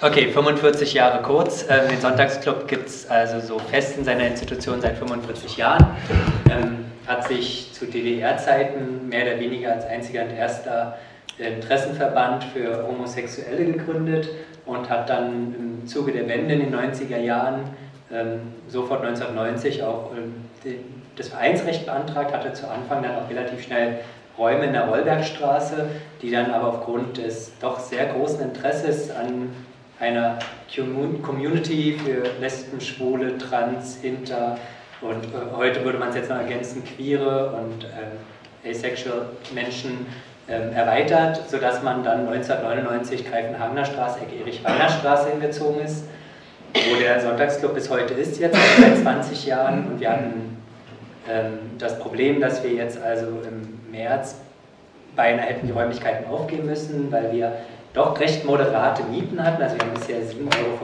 Okay, 45 Jahre kurz. Ähm, den Sonntagsclub gibt es also so fest in seiner Institution seit 45 Jahren. Ähm, hat sich zu DDR-Zeiten mehr oder weniger als einziger und erster Interessenverband für Homosexuelle gegründet und hat dann im Zuge der Wende in den 90er Jahren ähm, sofort 1990 auch ähm, das Vereinsrecht beantragt, hatte zu Anfang dann auch relativ schnell Räume in der Rollbergstraße, die dann aber aufgrund des doch sehr großen Interesses an einer Community für Lesben, Schwule, Trans, Inter und äh, heute würde man es jetzt noch ergänzen, queere und äh, asexual Menschen äh, erweitert, sodass man dann 1999 Greifenhagener Straße, Ecke Erich-Weiner-Straße hingezogen ist, wo der Sonntagsclub bis heute ist, jetzt seit 20 Jahren. Und wir hatten ähm, das Problem, dass wir jetzt also im März beinahe hätten die Räumlichkeiten aufgeben müssen, weil wir doch recht moderate Mieten hatten. Also wir haben bisher 7,25 Euro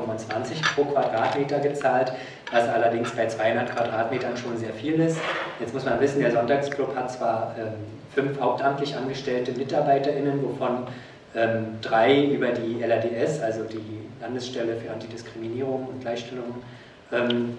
pro Quadratmeter gezahlt, was allerdings bei 200 Quadratmetern schon sehr viel ist. Jetzt muss man wissen, der Sonntagsclub hat zwar ähm, fünf hauptamtlich angestellte MitarbeiterInnen, wovon ähm, drei über die LADS, also die Landesstelle für Antidiskriminierung und Gleichstellung, ähm,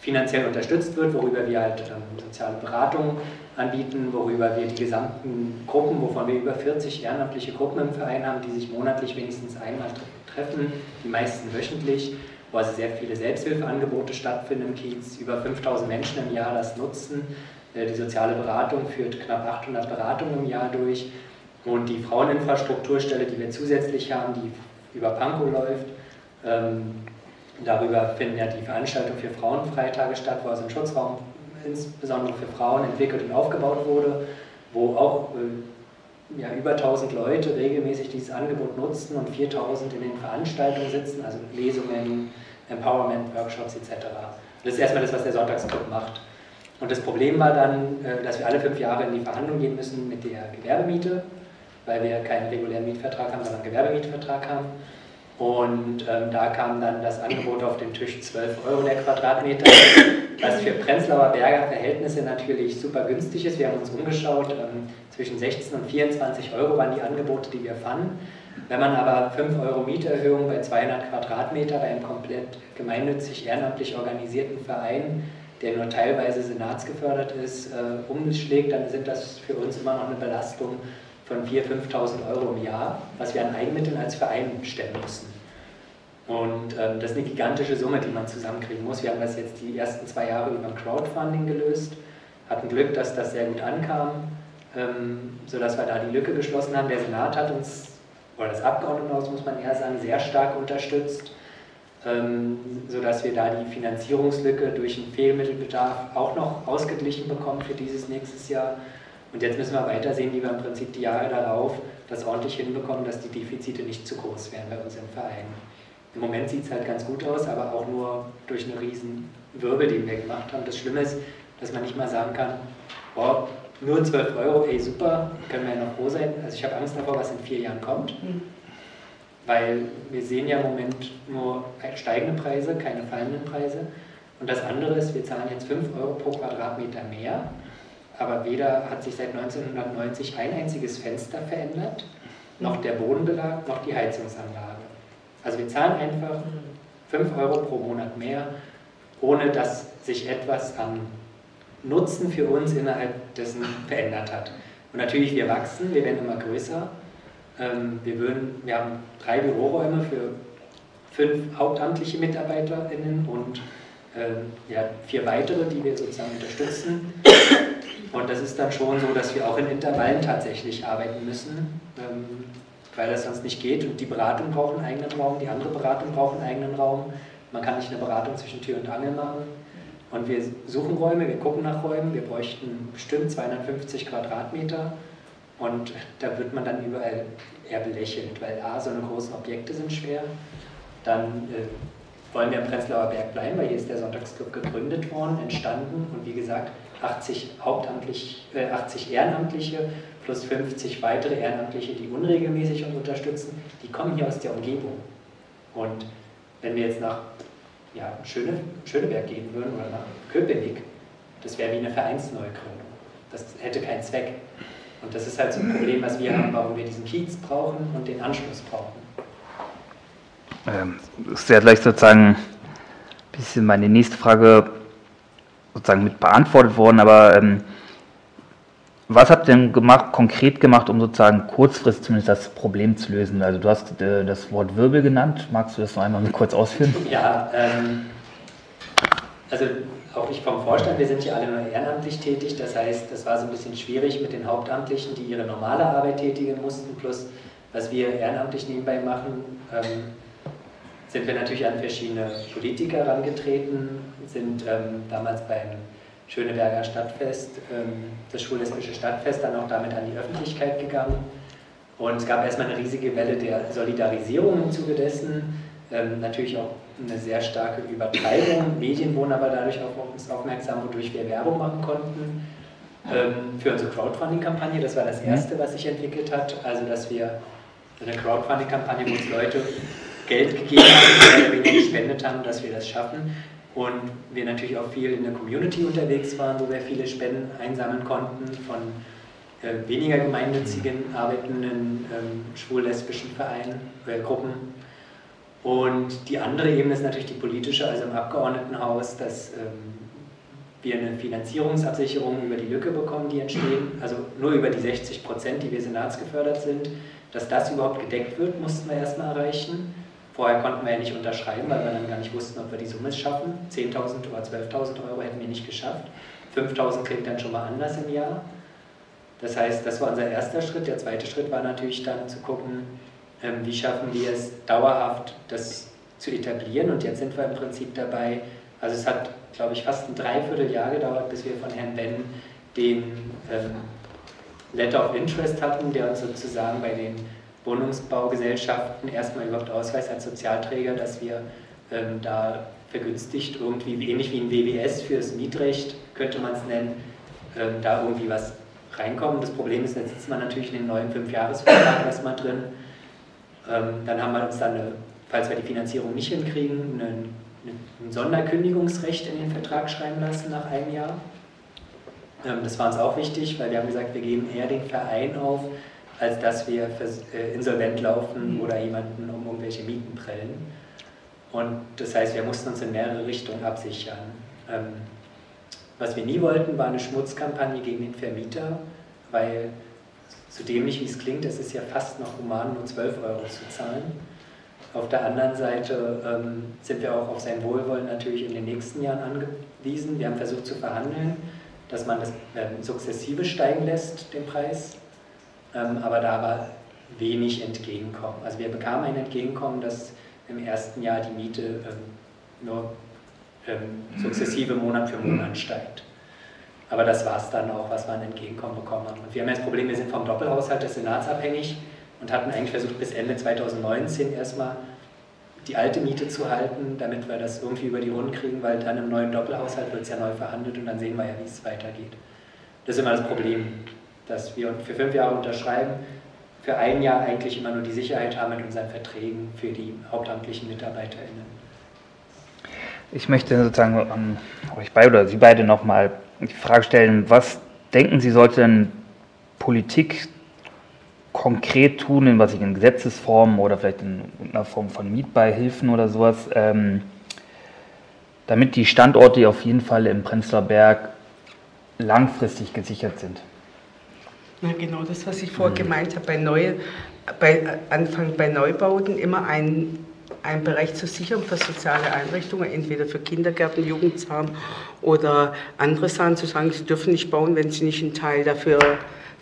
finanziell unterstützt wird, worüber wir halt ähm, soziale Beratung anbieten, worüber wir die gesamten Gruppen, wovon wir über 40 ehrenamtliche Gruppen im Verein haben, die sich monatlich wenigstens einmal treffen, die meisten wöchentlich, wo also sehr viele Selbsthilfeangebote stattfinden im Kiez, über 5000 Menschen im Jahr das nutzen. Äh, die soziale Beratung führt knapp 800 Beratungen im Jahr durch und die Fraueninfrastrukturstelle, die wir zusätzlich haben, die über Pankow läuft, ähm, Darüber finden ja die Veranstaltungen für Frauenfreitage statt, wo also ein Schutzraum insbesondere für Frauen entwickelt und aufgebaut wurde, wo auch äh, ja, über 1000 Leute regelmäßig dieses Angebot nutzen und 4000 in den Veranstaltungen sitzen, also Lesungen, Empowerment, Workshops etc. Das ist erstmal das, was der Sonntagsclub macht. Und das Problem war dann, äh, dass wir alle fünf Jahre in die Verhandlung gehen müssen mit der Gewerbemiete, weil wir keinen regulären Mietvertrag haben, sondern einen Gewerbemietvertrag haben. Und ähm, da kam dann das Angebot auf den Tisch 12 Euro der Quadratmeter, was für Prenzlauer Berger Verhältnisse natürlich super günstig ist. Wir haben uns umgeschaut, ähm, zwischen 16 und 24 Euro waren die Angebote, die wir fanden. Wenn man aber 5 Euro Mieterhöhung bei 200 Quadratmeter bei einem komplett gemeinnützig ehrenamtlich organisierten Verein, der nur teilweise senatsgefördert ist, äh, umschlägt, dann sind das für uns immer noch eine Belastung von 4.000, 5.000 Euro im Jahr, was wir an Eigenmitteln als Verein stellen müssen. Und ähm, das ist eine gigantische Summe, die man zusammenkriegen muss. Wir haben das jetzt die ersten zwei Jahre über Crowdfunding gelöst, hatten Glück, dass das sehr gut ankam, ähm, sodass wir da die Lücke geschlossen haben. Der Senat hat uns, oder das Abgeordnetenhaus muss man eher sagen, sehr stark unterstützt, ähm, sodass wir da die Finanzierungslücke durch den Fehlmittelbedarf auch noch ausgeglichen bekommen für dieses nächstes Jahr. Und jetzt müssen wir weitersehen, wie wir im Prinzip die Jahre darauf das ordentlich hinbekommen, dass die Defizite nicht zu groß werden bei uns im Verein. Im Moment sieht es halt ganz gut aus, aber auch nur durch eine riesen Wirbel, die wir gemacht haben. Das Schlimme ist, dass man nicht mal sagen kann, boah, nur 12 Euro, ey super, können wir ja noch froh sein. Also ich habe Angst davor, was in vier Jahren kommt. Mhm. Weil wir sehen ja im Moment nur steigende Preise, keine fallenden Preise. Und das andere ist, wir zahlen jetzt 5 Euro pro Quadratmeter mehr aber weder hat sich seit 1990 ein einziges Fenster verändert, noch der Bodenbelag, noch die Heizungsanlage. Also wir zahlen einfach 5 Euro pro Monat mehr, ohne dass sich etwas am Nutzen für uns innerhalb dessen verändert hat. Und natürlich, wir wachsen, wir werden immer größer. Ähm, wir, würden, wir haben drei Büroräume für fünf hauptamtliche MitarbeiterInnen und ähm, ja, vier weitere, die wir sozusagen unterstützen. Und das ist dann schon so, dass wir auch in Intervallen tatsächlich arbeiten müssen, ähm, weil das sonst nicht geht. Und die Beratung braucht einen eigenen Raum, die andere Beratung braucht einen eigenen Raum. Man kann nicht eine Beratung zwischen Tür und Angel machen. Und wir suchen Räume, wir gucken nach Räumen. Wir bräuchten bestimmt 250 Quadratmeter. Und da wird man dann überall eher belächelt, weil A, so eine großen Objekte sind schwer. Dann äh, wollen wir im Prenzlauer Berg bleiben, weil hier ist der Sonntagsclub gegründet worden, entstanden. Und wie gesagt, 80, Hauptamtlich, äh, 80 Ehrenamtliche plus 50 weitere Ehrenamtliche, die unregelmäßig uns unterstützen, die kommen hier aus der Umgebung. Und wenn wir jetzt nach ja, Schöne, Schöneberg gehen würden oder nach Köpenick, das wäre wie eine Vereinsneugründung. Das hätte keinen Zweck. Und das ist halt so ein Problem, was wir haben, warum wir diesen Kiez brauchen und den Anschluss brauchen. Ähm, das ist ja gleich sozusagen ein bisschen meine nächste Frage sozusagen mit beantwortet worden, aber ähm, was habt ihr denn gemacht, konkret gemacht, um sozusagen kurzfristig zumindest das Problem zu lösen? Also du hast äh, das Wort Wirbel genannt. Magst du das noch einmal kurz ausführen? Ja, ähm, also auch ich vom Vorstand, wir sind hier alle nur ehrenamtlich tätig. Das heißt, das war so ein bisschen schwierig mit den Hauptamtlichen, die ihre normale Arbeit tätigen mussten, plus was wir ehrenamtlich nebenbei machen. Ähm, sind wir natürlich an verschiedene Politiker herangetreten, sind ähm, damals beim Schöneberger Stadtfest, ähm, das schullesbische Stadtfest, dann auch damit an die Öffentlichkeit gegangen. Und es gab erstmal eine riesige Welle der Solidarisierung im Zuge dessen, ähm, natürlich auch eine sehr starke Übertreibung. Medien wurden aber dadurch auch auf uns aufmerksam, wodurch wir Werbung machen konnten ähm, für unsere Crowdfunding-Kampagne. Das war das mhm. Erste, was sich entwickelt hat. Also, dass wir eine Crowdfunding-Kampagne, wo uns Leute Geld gegeben haben, oder weniger gespendet haben, dass wir das schaffen. Und wir natürlich auch viel in der Community unterwegs waren, wo wir viele Spenden einsammeln konnten von äh, weniger gemeinnützigen arbeitenden ähm, schwul-lesbischen Vereinen, äh, Gruppen. Und die andere Ebene ist natürlich die politische, also im Abgeordnetenhaus, dass ähm, wir eine Finanzierungsabsicherung über die Lücke bekommen, die entstehen, also nur über die 60 Prozent, die wir senatsgefördert sind. Dass das überhaupt gedeckt wird, mussten wir erstmal erreichen. Vorher konnten wir ja nicht unterschreiben, weil wir dann gar nicht wussten, ob wir die Summe schaffen. 10.000 oder 12.000 Euro hätten wir nicht geschafft. 5.000 klingt dann schon mal anders im Jahr. Das heißt, das war unser erster Schritt. Der zweite Schritt war natürlich dann zu gucken, ähm, wie schaffen wir es dauerhaft, das zu etablieren. Und jetzt sind wir im Prinzip dabei, also es hat, glaube ich, fast ein Dreivierteljahr gedauert, bis wir von Herrn Ben den ähm, Letter of Interest hatten, der uns sozusagen bei den Wohnungsbaugesellschaften erstmal überhaupt Ausweis als Sozialträger, dass wir ähm, da vergünstigt irgendwie, ähnlich wie ein WBS fürs Mietrecht, könnte man es nennen, ähm, da irgendwie was reinkommen. Das Problem ist, jetzt sitzt man natürlich in den neuen Fünfjahresvertrag erstmal drin. Ähm, dann haben wir uns dann, eine, falls wir die Finanzierung nicht hinkriegen, einen, ein Sonderkündigungsrecht in den Vertrag schreiben lassen nach einem Jahr. Ähm, das war uns auch wichtig, weil wir haben gesagt, wir geben eher den Verein auf, als dass wir äh, insolvent laufen oder jemanden um irgendwelche Mieten prellen. Und das heißt, wir mussten uns in mehrere Richtungen absichern. Ähm, was wir nie wollten, war eine Schmutzkampagne gegen den Vermieter, weil so dämlich wie es klingt, es ist ja fast noch human, nur 12 Euro zu zahlen. Auf der anderen Seite ähm, sind wir auch auf sein Wohlwollen natürlich in den nächsten Jahren angewiesen. Wir haben versucht zu verhandeln, dass man das ähm, sukzessive steigen lässt, den Preis aber da war wenig Entgegenkommen. Also wir bekamen ein Entgegenkommen, dass im ersten Jahr die Miete ähm, nur ähm, sukzessive Monat für Monat steigt. Aber das war es dann auch, was wir an Entgegenkommen bekommen haben. Und wir haben das Problem, wir sind vom Doppelhaushalt des Senats abhängig und hatten eigentlich versucht, bis Ende 2019 erstmal die alte Miete zu halten, damit wir das irgendwie über die Runden kriegen, weil dann im neuen Doppelhaushalt wird es ja neu verhandelt und dann sehen wir ja, wie es weitergeht. Das ist immer das Problem dass wir für fünf Jahre unterschreiben, für ein Jahr eigentlich immer nur die Sicherheit haben mit unseren Verträgen für die hauptamtlichen MitarbeiterInnen. Ich möchte sozusagen an euch beide oder Sie beide nochmal die Frage stellen, was denken Sie, sollte denn Politik konkret tun, in was ich in Gesetzesform oder vielleicht in einer Form von Mietbeihilfen oder sowas, ähm, damit die Standorte auf jeden Fall im Prenzlauer Berg langfristig gesichert sind? Ja, genau das, was ich vorher mhm. gemeint habe, bei, Neu, bei Anfang bei Neubauten immer ein, einen Bereich zu sichern für soziale Einrichtungen, entweder für Kindergärten, Jugendzahn oder andere Sachen, zu sagen, sie dürfen nicht bauen, wenn sie nicht einen Teil dafür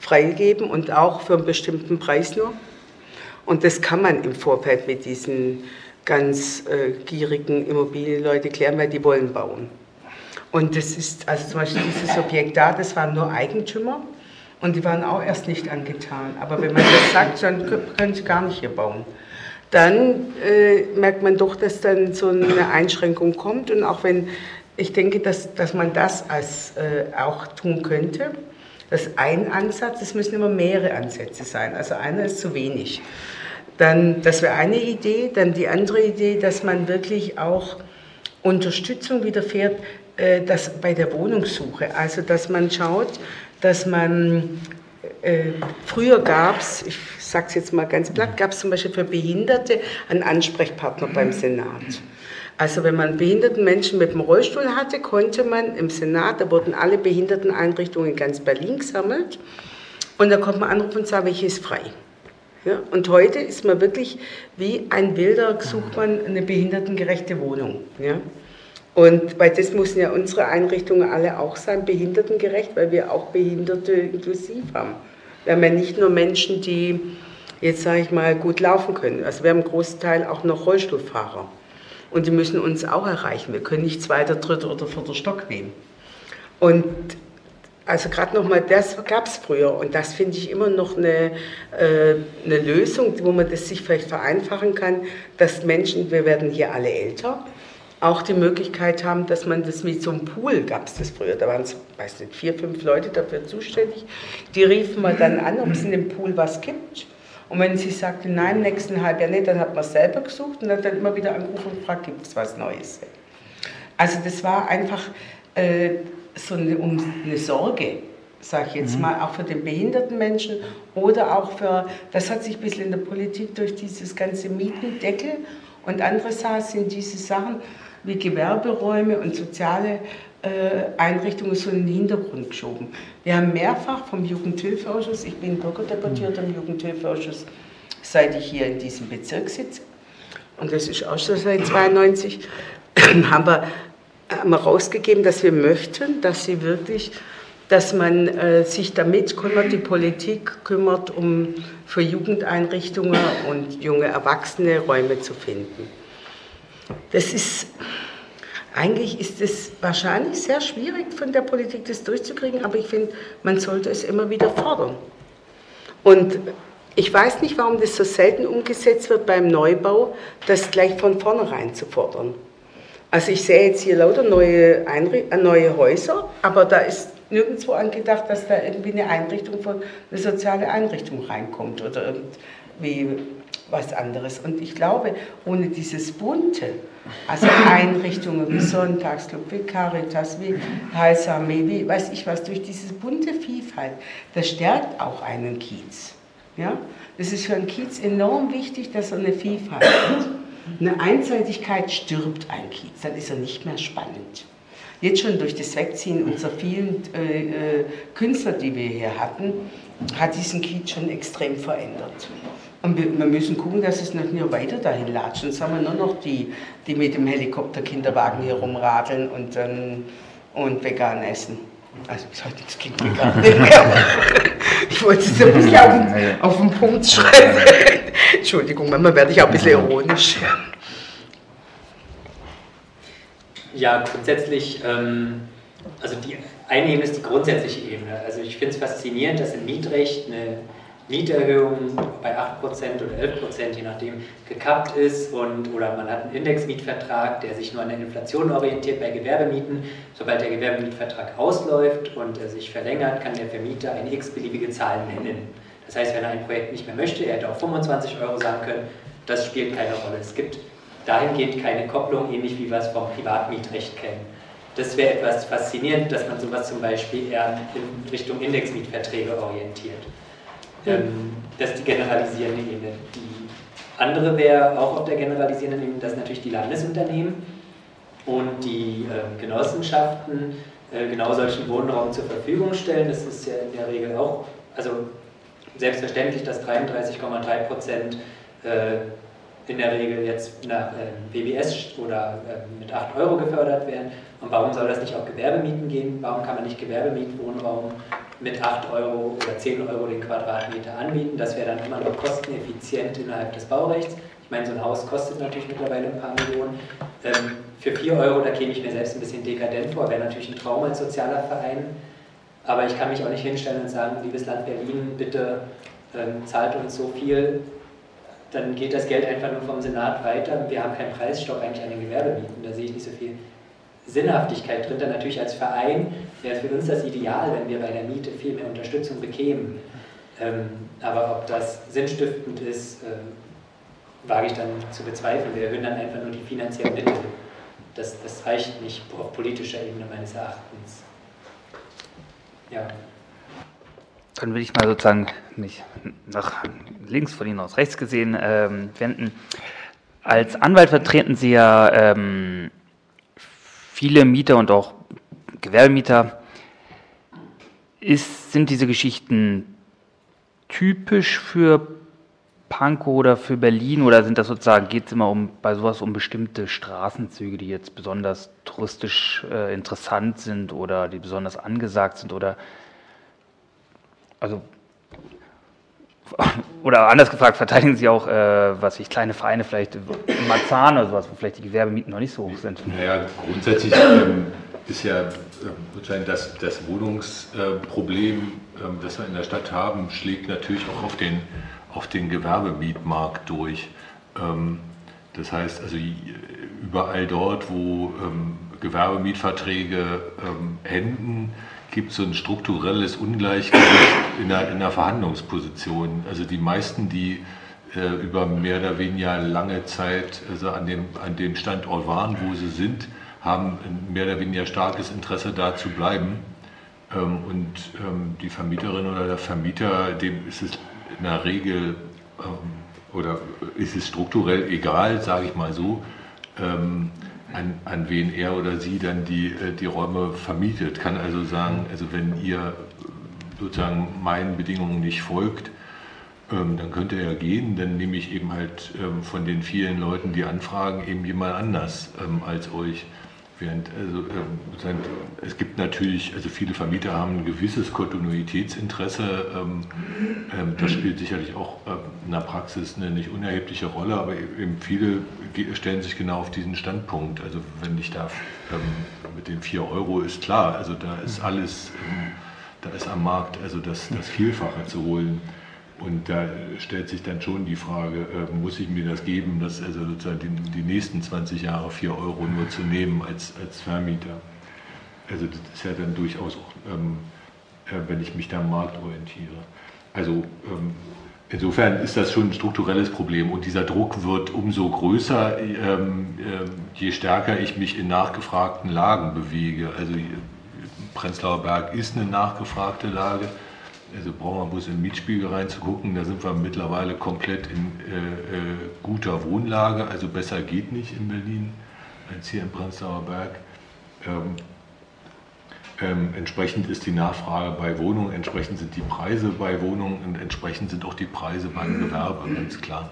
freigeben und auch für einen bestimmten Preis nur. Und das kann man im Vorfeld mit diesen ganz äh, gierigen Immobilienleuten klären, weil die wollen bauen. Und das ist, also zum Beispiel dieses Objekt da, das waren nur Eigentümer und die waren auch erst nicht angetan. Aber wenn man das sagt, dann können sie gar nicht hier bauen. Dann äh, merkt man doch, dass dann so eine Einschränkung kommt. Und auch wenn, ich denke, dass, dass man das als, äh, auch tun könnte. Das ist ein Ansatz, es müssen immer mehrere Ansätze sein. Also einer ist zu wenig. Dann, das wäre eine Idee. Dann die andere Idee, dass man wirklich auch Unterstützung widerfährt, äh, dass bei der Wohnungssuche. Also dass man schaut, dass man äh, früher gab es, ich sage es jetzt mal ganz platt, gab es zum Beispiel für Behinderte einen Ansprechpartner beim Senat. Also wenn man behinderten Menschen mit dem Rollstuhl hatte, konnte man im Senat, da wurden alle Behinderteneinrichtungen in ganz Berlin gesammelt und da konnte man anrufen und sagen, welche ist frei. Ja, und heute ist man wirklich wie ein Wilder, sucht man eine behindertengerechte Wohnung. Ja. Und weil das müssen ja unsere Einrichtungen alle auch sein, behindertengerecht, weil wir auch Behinderte inklusiv haben. Wir haben ja nicht nur Menschen, die jetzt sage ich mal gut laufen können. Also wir haben einen großen Teil auch noch Rollstuhlfahrer. Und die müssen uns auch erreichen. Wir können nicht zweiter, dritter oder vierter Stock nehmen. Und also gerade nochmal, das gab es früher und das finde ich immer noch eine, äh, eine Lösung, wo man das sich vielleicht vereinfachen kann, dass Menschen, wir werden hier alle älter, auch die Möglichkeit haben, dass man das mit so einem Pool, gab es das früher, da waren es, weiß nicht, vier, fünf Leute dafür zuständig, die riefen mal dann an, ob es in dem Pool was gibt. Und wenn sie sagte, nein, im nächsten Halbjahr nicht, dann hat man es selber gesucht und hat dann immer wieder angerufen und gefragt, gibt es was Neues. Also das war einfach äh, so eine, um eine Sorge, sage ich jetzt mhm. mal, auch für den behinderten Menschen oder auch für, das hat sich ein bisschen in der Politik durch dieses ganze Mietendeckel und andere Sachen sind diese Sachen wie Gewerberäume und soziale äh, Einrichtungen so in den Hintergrund geschoben. Wir haben mehrfach vom Jugendhilfeausschuss, ich bin Bürgerdeputierter im Jugendhilfeausschuss, seit ich hier in diesem Bezirk sitze, und das ist auch schon seit 92, haben wir, haben rausgegeben, dass wir möchten, dass sie wirklich, dass man äh, sich damit kümmert, die Politik kümmert, um für Jugendeinrichtungen und junge Erwachsene Räume zu finden. Das ist eigentlich ist es wahrscheinlich sehr schwierig von der Politik das durchzukriegen, aber ich finde, man sollte es immer wieder fordern. Und ich weiß nicht, warum das so selten umgesetzt wird beim Neubau, das gleich von vornherein zu fordern. Also ich sehe jetzt hier lauter neue, Einri äh, neue Häuser, aber da ist nirgendwo angedacht, dass da irgendwie eine Einrichtung von eine soziale Einrichtung reinkommt oder irgendwie was anderes. Und ich glaube, ohne dieses Bunte, also Einrichtungen wie Sonntagsclub, wie Caritas, wie Heilsarmee, wie weiß ich was, durch diese bunte Vielfalt, das stärkt auch einen Kiez. Ja? Das ist für einen Kiez enorm wichtig, dass er eine Vielfalt hat. Eine Einseitigkeit stirbt ein Kiez, dann ist er nicht mehr spannend. Jetzt schon durch das Wegziehen unserer vielen äh, äh, Künstler, die wir hier hatten, hat diesen Kiez schon extrem verändert. Und wir, wir, müssen gucken, dass es nicht nur weiter dahin latscht. Sonst haben wir nur noch die, die mit dem Helikopter-Kinderwagen hier rumradeln und, ähm, und vegan essen. Also ich sollte das Kind vegan ich wollte es ein bisschen auf, den, auf den Punkt schreiben. Entschuldigung, manchmal werde ich auch ein bisschen ironisch. Ja, grundsätzlich, ähm, also die eine Ebene ist die grundsätzliche Ebene. Also ich finde es faszinierend, dass im Mietrecht eine Mieterhöhung bei 8% oder 11%, je nachdem, gekappt ist und, oder man hat einen Indexmietvertrag, der sich nur an der Inflation orientiert bei Gewerbemieten. Sobald der Gewerbemietvertrag ausläuft und er sich verlängert, kann der Vermieter eine x-beliebige Zahl nennen. Das heißt, wenn er ein Projekt nicht mehr möchte, er hätte auch 25 Euro sagen können, das spielt keine Rolle. Es gibt dahingehend keine Kopplung, ähnlich wie wir es vom Privatmietrecht kennen. Das wäre etwas faszinierend, dass man sowas zum Beispiel eher in Richtung Indexmietverträge orientiert. Ähm, das ist die generalisierende Ebene. Die andere wäre auch auf der generalisierenden Ebene, dass natürlich die Landesunternehmen und die äh, Genossenschaften äh, genau solchen Wohnraum zur Verfügung stellen. Das ist ja in der Regel auch, also selbstverständlich, dass 33,3 Prozent äh, in der Regel jetzt nach BBS oder ähm, mit 8 Euro gefördert werden. Und warum soll das nicht auch Gewerbemieten gehen? Warum kann man nicht Gewerbemietwohnraum mit 8 Euro oder 10 Euro den Quadratmeter anbieten. Das wäre dann immer noch kosteneffizient innerhalb des Baurechts. Ich meine, so ein Haus kostet natürlich mittlerweile ein paar Millionen. Ähm, für 4 Euro, da käme ich mir selbst ein bisschen dekadent vor, wäre natürlich ein Traum als sozialer Verein. Aber ich kann mich auch nicht hinstellen und sagen, liebes Land Berlin, bitte ähm, zahlt uns so viel. Dann geht das Geld einfach nur vom Senat weiter. Wir haben keinen Preisstopp eigentlich an den Gewerbemieten, da sehe ich nicht so viel Sinnhaftigkeit drin. Dann natürlich als Verein wäre für uns das Ideal, wenn wir bei der Miete viel mehr Unterstützung bekämen. Ähm, aber ob das sinnstiftend ist, äh, wage ich dann zu bezweifeln. Wir erhöhen dann einfach nur die finanziellen Mittel. Das, das reicht nicht auf politischer Ebene meines Erachtens. Ja. Dann will ich mal sozusagen mich nach links von Ihnen aus rechts gesehen ähm, wenden. Als Anwalt vertreten Sie ja ähm, viele Mieter und auch Gewerbemieter. Ist, sind diese Geschichten typisch für Pankow oder für Berlin oder sind das sozusagen, geht es immer um bei sowas um bestimmte Straßenzüge, die jetzt besonders touristisch äh, interessant sind oder die besonders angesagt sind oder also oder anders gefragt, verteidigen Sie auch, äh, was ich, kleine Vereine vielleicht Marzahn oder sowas, wo vielleicht die Gewerbemieten noch nicht so hoch sind? Naja, grundsätzlich ähm, ist ja äh, das, das Wohnungsproblem, äh, das wir in der Stadt haben, schlägt natürlich auch auf den, auf den Gewerbemietmarkt durch. Ähm, das heißt also überall dort, wo ähm, Gewerbemietverträge ähm, enden, gibt so ein strukturelles Ungleichgewicht in der, in der Verhandlungsposition. Also die meisten, die äh, über mehr oder weniger lange Zeit also an, dem, an dem Standort waren, wo sie sind, haben ein mehr oder weniger starkes Interesse da zu bleiben. Ähm, und ähm, die Vermieterin oder der Vermieter, dem ist es in der Regel ähm, oder ist es strukturell egal, sage ich mal so, ähm, an, an wen er oder sie dann die, äh, die Räume vermietet. Kann also sagen, also wenn ihr sozusagen meinen Bedingungen nicht folgt, ähm, dann könnt ihr ja gehen, dann nehme ich eben halt ähm, von den vielen Leuten, die anfragen, eben jemand anders ähm, als euch. Während, also, ähm, es gibt natürlich, also viele Vermieter haben ein gewisses Kontinuitätsinteresse. Ähm, ähm, das spielt sicherlich auch in der Praxis eine nicht unerhebliche Rolle, aber eben viele stellen sich genau auf diesen Standpunkt. Also wenn ich da mit den 4 Euro ist klar, also da ist alles, da ist am Markt also das, das Vielfache zu holen. Und da stellt sich dann schon die Frage, äh, muss ich mir das geben, das also sozusagen die, die, nächsten 20 Jahre 4 Euro nur zu nehmen als, als Vermieter? Also das ist ja dann durchaus auch, ähm, äh, wenn ich mich da am Markt orientiere. Also ähm, insofern ist das schon ein strukturelles Problem und dieser Druck wird umso größer, ähm, äh, je stärker ich mich in nachgefragten Lagen bewege. Also Prenzlauer Berg ist eine nachgefragte Lage also brauchen wir bloß in den Mietspiegel reinzugucken, da sind wir mittlerweile komplett in äh, äh, guter Wohnlage, also besser geht nicht in Berlin als hier in Prenzlauer Berg. Ähm, ähm, entsprechend ist die Nachfrage bei Wohnungen, entsprechend sind die Preise bei Wohnungen und entsprechend sind auch die Preise beim Gewerbe, ganz klar.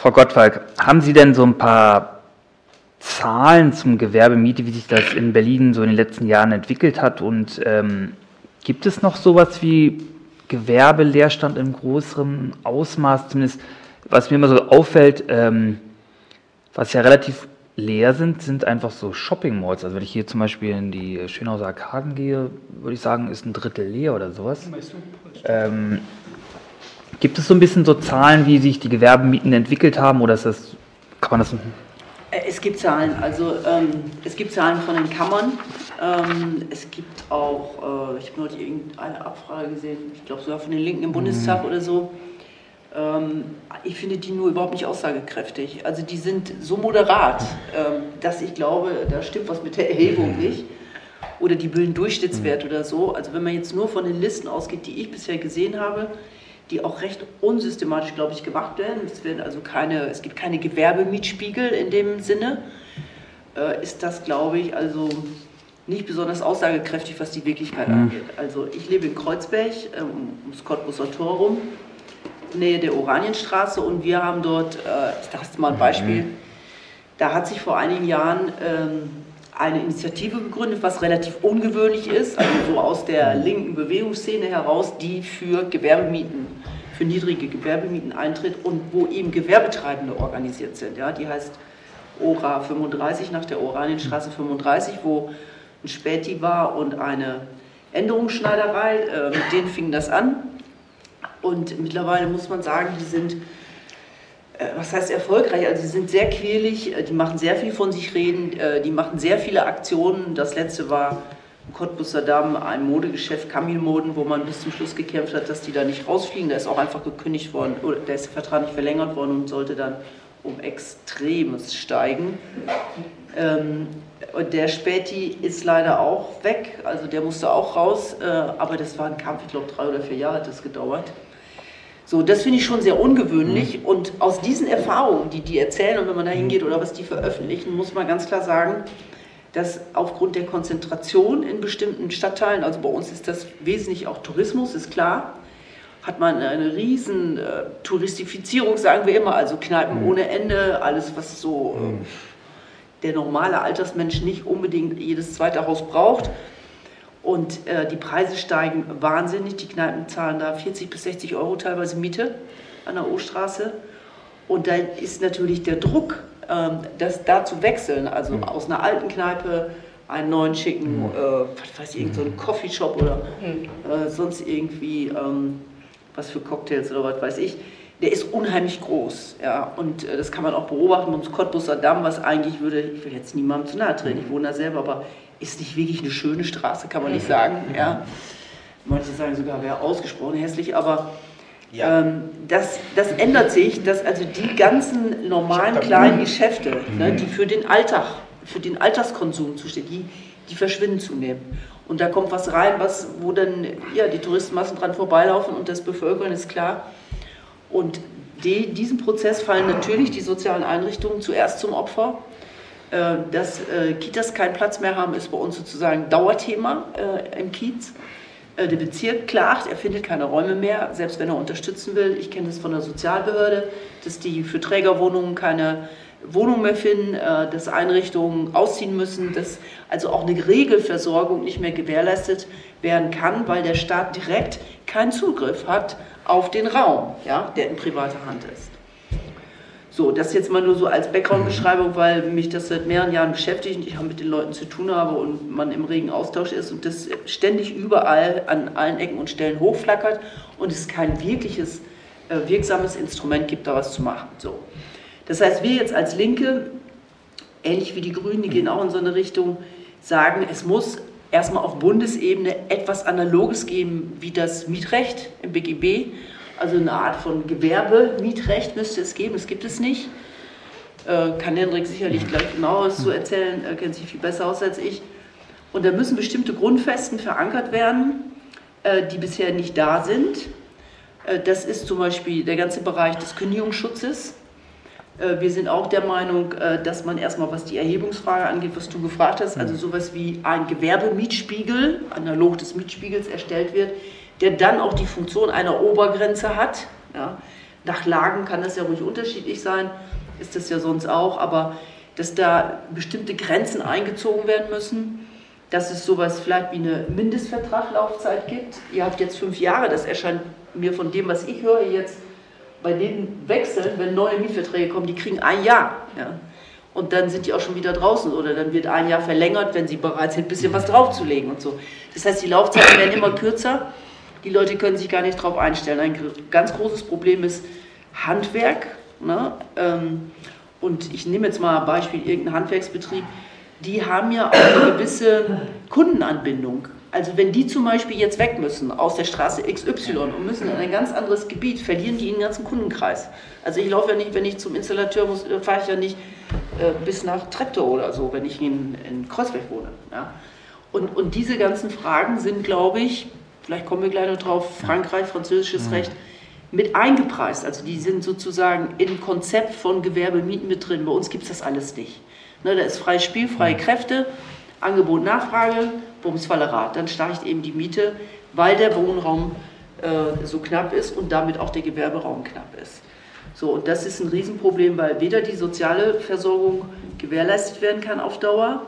Frau Gottwalk, haben Sie denn so ein paar Zahlen zum Gewerbemiete, wie sich das in Berlin so in den letzten Jahren entwickelt hat? Und ähm, gibt es noch sowas wie Gewerbeleerstand im größeren Ausmaß? Zumindest, was mir immer so auffällt, ähm, was ja relativ leer sind, sind einfach so Shopping Malls. Also wenn ich hier zum Beispiel in die Schönhauser Arkaden gehe, würde ich sagen, ist ein Drittel leer oder sowas. Ähm, gibt es so ein bisschen so Zahlen, wie sich die Gewerbemieten entwickelt haben oder ist das, kann man das äh, es gibt Zahlen, also ähm, es gibt Zahlen von den Kammern. Ähm, es gibt auch, äh, ich habe neulich irgendeine Abfrage gesehen, ich glaube sogar von den Linken im Bundestag mhm. oder so. Ähm, ich finde die nur überhaupt nicht aussagekräftig. Also die sind so moderat, ähm, dass ich glaube, da stimmt was mit der Erhebung mhm. nicht. Oder die bilden Durchschnittswert mhm. oder so. Also wenn man jetzt nur von den Listen ausgeht, die ich bisher gesehen habe, die auch recht unsystematisch, glaube ich, gemacht werden. Es, werden also keine, es gibt keine Gewerbemietspiegel in dem Sinne. Äh, ist das, glaube ich, also nicht besonders aussagekräftig, was die Wirklichkeit mhm. angeht. Also ich lebe in Kreuzberg, äh, ums Cottbuser Tor rum, Nähe der Oranienstraße und wir haben dort, äh, ich dachte mal ein mhm. Beispiel, mhm. da hat sich vor einigen Jahren ähm, eine Initiative gegründet, was relativ ungewöhnlich ist, also so aus der linken Bewegungsszene heraus, die für Gewerbemieten, für niedrige Gewerbemieten eintritt und wo eben Gewerbetreibende organisiert sind. Ja, die heißt ORA 35 nach der Oranienstraße 35, wo ein Späti war und eine Änderungsschneiderei. Äh, mit denen fing das an. Und mittlerweile muss man sagen, die sind äh, was heißt erfolgreich? Also sie sind sehr quälig, äh, die machen sehr viel von sich reden, äh, die machen sehr viele Aktionen. Das letzte war Cottbusser Damm, ein Modegeschäft, Kamilmoden, wo man bis zum Schluss gekämpft hat, dass die da nicht rausfliegen. Da ist auch einfach gekündigt worden, oder da ist der Vertrag nicht verlängert worden und sollte dann um Extremes steigen. Ähm, und der Späti ist leider auch weg, also der musste auch raus, äh, aber das war ein Kampf, ich glaube drei oder vier Jahre hat das gedauert. So, das finde ich schon sehr ungewöhnlich. Mhm. Und aus diesen Erfahrungen, die die erzählen und wenn man da hingeht oder was die veröffentlichen, muss man ganz klar sagen, dass aufgrund der Konzentration in bestimmten Stadtteilen, also bei uns ist das wesentlich auch Tourismus, ist klar, hat man eine riesen äh, Touristifizierung, sagen wir immer, also Kneipen mhm. ohne Ende, alles was so äh, mhm. der normale Altersmensch nicht unbedingt jedes zweite Haus braucht. Und äh, die Preise steigen wahnsinnig. Die Kneipen zahlen da 40 bis 60 Euro teilweise Miete an der O-Straße. Und da ist natürlich der Druck, das da zu wechseln, also mhm. aus einer alten Kneipe einen neuen schicken, mhm. äh, was weiß ich, so Coffeeshop oder mhm. äh, sonst irgendwie ähm, was für Cocktails oder was weiß ich, der ist unheimlich groß. Ja, und äh, das kann man auch beobachten ums Cottbusser Damm, was eigentlich würde, ich will jetzt niemandem zu nahe treten, ich wohne da selber, aber ist nicht wirklich eine schöne Straße, kann man nicht mhm. sagen. Ja. Manche sagen sogar, wäre ausgesprochen hässlich, aber ja. ähm, das, das ändert sich, dass also die ganzen normalen kleinen Geschäfte, ne, mhm. die für den Alltag, für den Alltagskonsum zustehen, die, die verschwinden zunehmend. Und da kommt was rein, was, wo dann ja, die Touristenmassen dran vorbeilaufen und das Bevölkern ist klar. Und die, diesem Prozess fallen natürlich die sozialen Einrichtungen zuerst zum Opfer. Äh, dass äh, Kitas keinen Platz mehr haben, ist bei uns sozusagen Dauerthema äh, im Kiez. Der Bezirk klagt, er findet keine Räume mehr, selbst wenn er unterstützen will. Ich kenne das von der Sozialbehörde, dass die für Trägerwohnungen keine Wohnung mehr finden, dass Einrichtungen ausziehen müssen, dass also auch eine Regelversorgung nicht mehr gewährleistet werden kann, weil der Staat direkt keinen Zugriff hat auf den Raum, ja, der in privater Hand ist. So, das jetzt mal nur so als Background-Beschreibung, weil mich das seit mehreren Jahren beschäftigt und ich auch mit den Leuten zu tun habe und man im regen Austausch ist und das ständig überall an allen Ecken und Stellen hochflackert und es kein wirkliches äh, wirksames Instrument gibt, da was zu machen. So. Das heißt, wir jetzt als Linke, ähnlich wie die Grünen, die gehen auch in so eine Richtung, sagen, es muss erstmal auf Bundesebene etwas Analoges geben wie das Mietrecht im BGB also eine Art von Gewerbemietrecht müsste es geben, das gibt es nicht. Äh, kann Hendrik sicherlich gleich genaueres zu erzählen, er kennt sich viel besser aus als ich. Und da müssen bestimmte Grundfesten verankert werden, äh, die bisher nicht da sind. Äh, das ist zum Beispiel der ganze Bereich des Kündigungsschutzes. Äh, wir sind auch der Meinung, äh, dass man erstmal, was die Erhebungsfrage angeht, was du gefragt hast, also sowas wie ein Gewerbemietspiegel, analog des Mietspiegels erstellt wird, der dann auch die Funktion einer Obergrenze hat. Ja. Nach Lagen kann das ja ruhig unterschiedlich sein, ist das ja sonst auch, aber dass da bestimmte Grenzen eingezogen werden müssen, dass es sowas vielleicht wie eine Mindestvertraglaufzeit gibt. Ihr habt jetzt fünf Jahre, das erscheint mir von dem, was ich höre, jetzt bei den Wechseln, wenn neue Mietverträge kommen, die kriegen ein Jahr. Ja. Und dann sind die auch schon wieder draußen oder dann wird ein Jahr verlängert, wenn sie bereit sind, ein bisschen was draufzulegen und so. Das heißt, die Laufzeiten werden immer kürzer die Leute können sich gar nicht darauf einstellen. Ein ganz großes Problem ist Handwerk. Ne? Ähm, und ich nehme jetzt mal ein Beispiel, irgendein Handwerksbetrieb, die haben ja auch eine gewisse Kundenanbindung. Also wenn die zum Beispiel jetzt weg müssen aus der Straße XY und müssen in ein ganz anderes Gebiet, verlieren die ihren ganzen Kundenkreis. Also ich laufe ja nicht, wenn ich zum Installateur muss, fahre ich ja nicht äh, bis nach Treptow oder so, wenn ich in, in Kreuzberg wohne. Ja? Und, und diese ganzen Fragen sind, glaube ich, vielleicht kommen wir gleich noch drauf, Frankreich, französisches mhm. Recht, mit eingepreist. Also die sind sozusagen im Konzept von Gewerbemieten mit drin. Bei uns gibt es das alles nicht. Ne, da ist freies Spiel, freie Kräfte, Angebot, Nachfrage, Bumsfallerat. Dann steigt eben die Miete, weil der Wohnraum äh, so knapp ist und damit auch der Gewerberaum knapp ist. So, und das ist ein Riesenproblem, weil weder die soziale Versorgung gewährleistet werden kann auf Dauer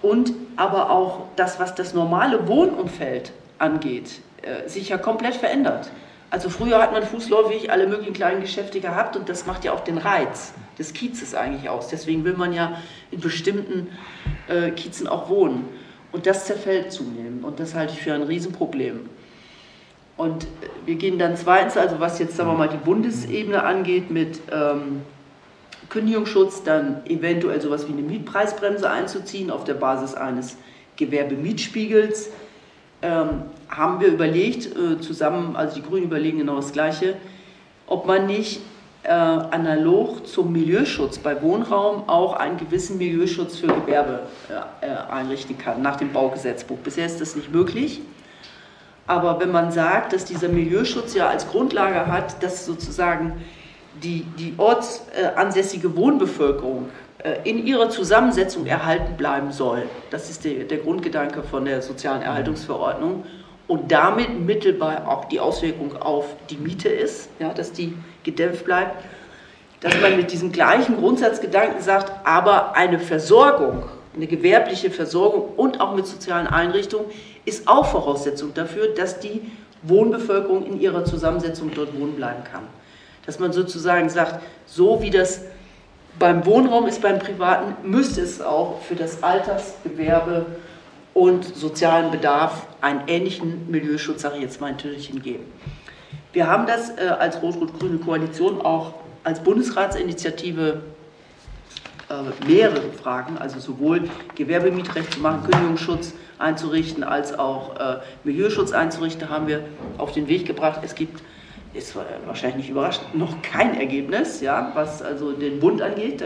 und aber auch das, was das normale Wohnumfeld angeht, äh, sich ja komplett verändert. Also früher hat man fußläufig alle möglichen kleinen Geschäfte gehabt und das macht ja auch den Reiz des Kiezes eigentlich aus. Deswegen will man ja in bestimmten äh, Kiezen auch wohnen. Und das zerfällt zunehmend und das halte ich für ein Riesenproblem. Und äh, wir gehen dann zweitens, also was jetzt sagen wir mal die Bundesebene angeht mit ähm, Kündigungsschutz, dann eventuell sowas wie eine Mietpreisbremse einzuziehen auf der Basis eines Gewerbemietspiegels ähm, haben wir überlegt, äh, zusammen, also die Grünen überlegen genau das Gleiche, ob man nicht äh, analog zum Milieuschutz bei Wohnraum auch einen gewissen Milieuschutz für Gewerbe äh, äh, einrichten kann nach dem Baugesetzbuch. Bisher ist das nicht möglich. Aber wenn man sagt, dass dieser Milieuschutz ja als Grundlage hat, dass sozusagen die, die ortsansässige Wohnbevölkerung in ihrer Zusammensetzung erhalten bleiben soll, das ist der, der Grundgedanke von der sozialen Erhaltungsverordnung, und damit mittelbar auch die Auswirkung auf die Miete ist, ja, dass die gedämpft bleibt, dass man mit diesem gleichen Grundsatzgedanken sagt, aber eine Versorgung, eine gewerbliche Versorgung und auch mit sozialen Einrichtungen ist auch Voraussetzung dafür, dass die Wohnbevölkerung in ihrer Zusammensetzung dort wohnen bleiben kann. Dass man sozusagen sagt, so wie das beim Wohnraum ist, beim Privaten, müsste es auch für das Altersgewerbe und sozialen Bedarf einen ähnlichen Milieuschutz, sage ich jetzt mal, ein Türchen geben. Wir haben das äh, als Rot-Rot-Grüne Koalition auch als Bundesratsinitiative äh, mehrere Fragen, also sowohl Gewerbemietrecht zu machen, Kündigungsschutz einzurichten, als auch äh, Milieuschutz einzurichten, haben wir auf den Weg gebracht. Es gibt, ist wahrscheinlich nicht überraschend, noch kein Ergebnis, ja, was also den Bund angeht.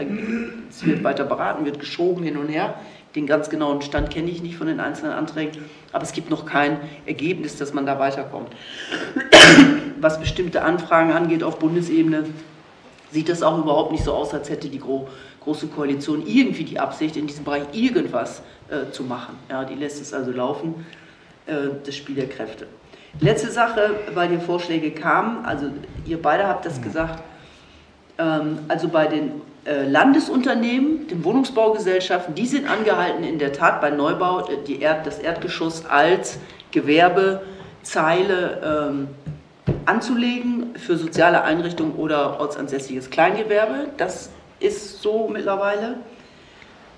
Es wird weiter beraten, wird geschoben hin und her. Den ganz genauen Stand kenne ich nicht von den einzelnen Anträgen, aber es gibt noch kein Ergebnis, dass man da weiterkommt. Was bestimmte Anfragen angeht auf Bundesebene, sieht das auch überhaupt nicht so aus, als hätte die Gro Große Koalition irgendwie die Absicht, in diesem Bereich irgendwas äh, zu machen. Ja, die lässt es also laufen, äh, das Spiel der Kräfte. Letzte Sache, weil die Vorschläge kamen, also ihr beide habt das gesagt, ähm, also bei den äh, Landesunternehmen, den Wohnungsbaugesellschaften, die sind angehalten, in der Tat bei Neubau äh, die Erd, das Erdgeschoss als Gewerbezeile ähm, anzulegen für soziale Einrichtungen oder ortsansässiges Kleingewerbe. Das ist so mittlerweile.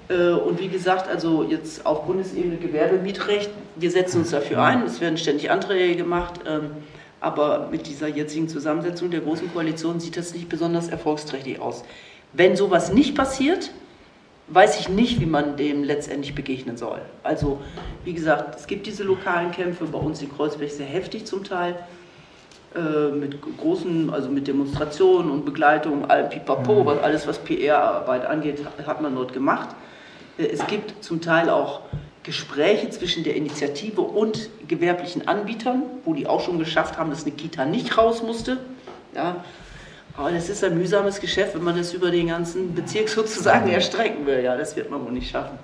Äh, und wie gesagt, also jetzt auf Bundesebene Gewerbemietrecht, wir setzen uns dafür ein, es werden ständig Anträge gemacht, ähm, aber mit dieser jetzigen Zusammensetzung der Großen Koalition sieht das nicht besonders erfolgsträchtig aus. Wenn sowas nicht passiert, weiß ich nicht, wie man dem letztendlich begegnen soll. Also, wie gesagt, es gibt diese lokalen Kämpfe, bei uns in Kreuzberg sehr heftig zum Teil, äh, mit großen, also mit Demonstrationen und Begleitung, allem Pipapo, mhm. was, alles was PR-Arbeit angeht, hat man dort gemacht. Äh, es gibt zum Teil auch Gespräche zwischen der Initiative und gewerblichen Anbietern, wo die auch schon geschafft haben, dass eine Kita nicht raus musste. Ja, aber das ist ein mühsames Geschäft, wenn man das über den ganzen Bezirk sozusagen erstrecken will. Ja, das wird man wohl nicht schaffen.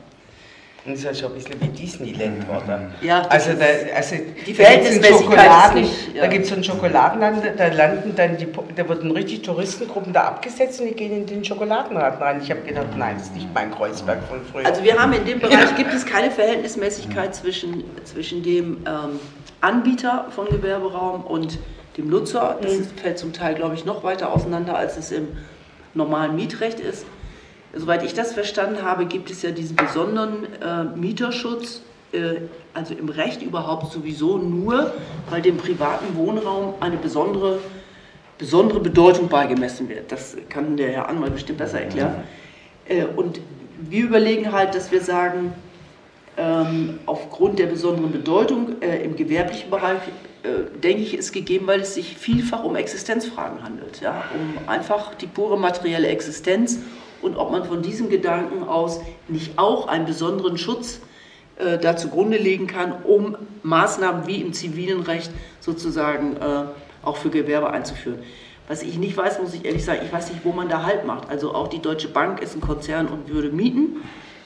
Und das ist ja schon ein bisschen wie Disneyland, oder? Ja, also, da, also die Verhältnismäßigkeit ist nicht. Ja. Da gibt es so ein Schokoladenland, da landen dann die, da wurden richtig Touristengruppen da abgesetzt und die gehen in den Schokoladenladen rein. Ich habe gedacht, nein, das ist nicht mein Kreuzberg von früher. Also wir haben in dem Bereich, gibt es keine Verhältnismäßigkeit zwischen, zwischen dem ähm, Anbieter von Gewerberaum und dem Nutzer. Das mhm. fällt zum Teil, glaube ich, noch weiter auseinander, als es im normalen Mietrecht ist. Soweit ich das verstanden habe, gibt es ja diesen besonderen äh, Mieterschutz, äh, also im Recht überhaupt sowieso nur, weil dem privaten Wohnraum eine besondere, besondere Bedeutung beigemessen wird. Das kann der Herr Anwalt bestimmt besser erklären. Äh, und wir überlegen halt, dass wir sagen, ähm, aufgrund der besonderen Bedeutung äh, im gewerblichen Bereich äh, denke ich, ist gegeben, weil es sich vielfach um Existenzfragen handelt, ja? um einfach die pure materielle Existenz und ob man von diesem Gedanken aus nicht auch einen besonderen Schutz äh, da zugrunde legen kann, um Maßnahmen wie im zivilen Recht sozusagen äh, auch für Gewerbe einzuführen. Was ich nicht weiß, muss ich ehrlich sagen, ich weiß nicht, wo man da Halt macht. Also auch die Deutsche Bank ist ein Konzern und würde mieten.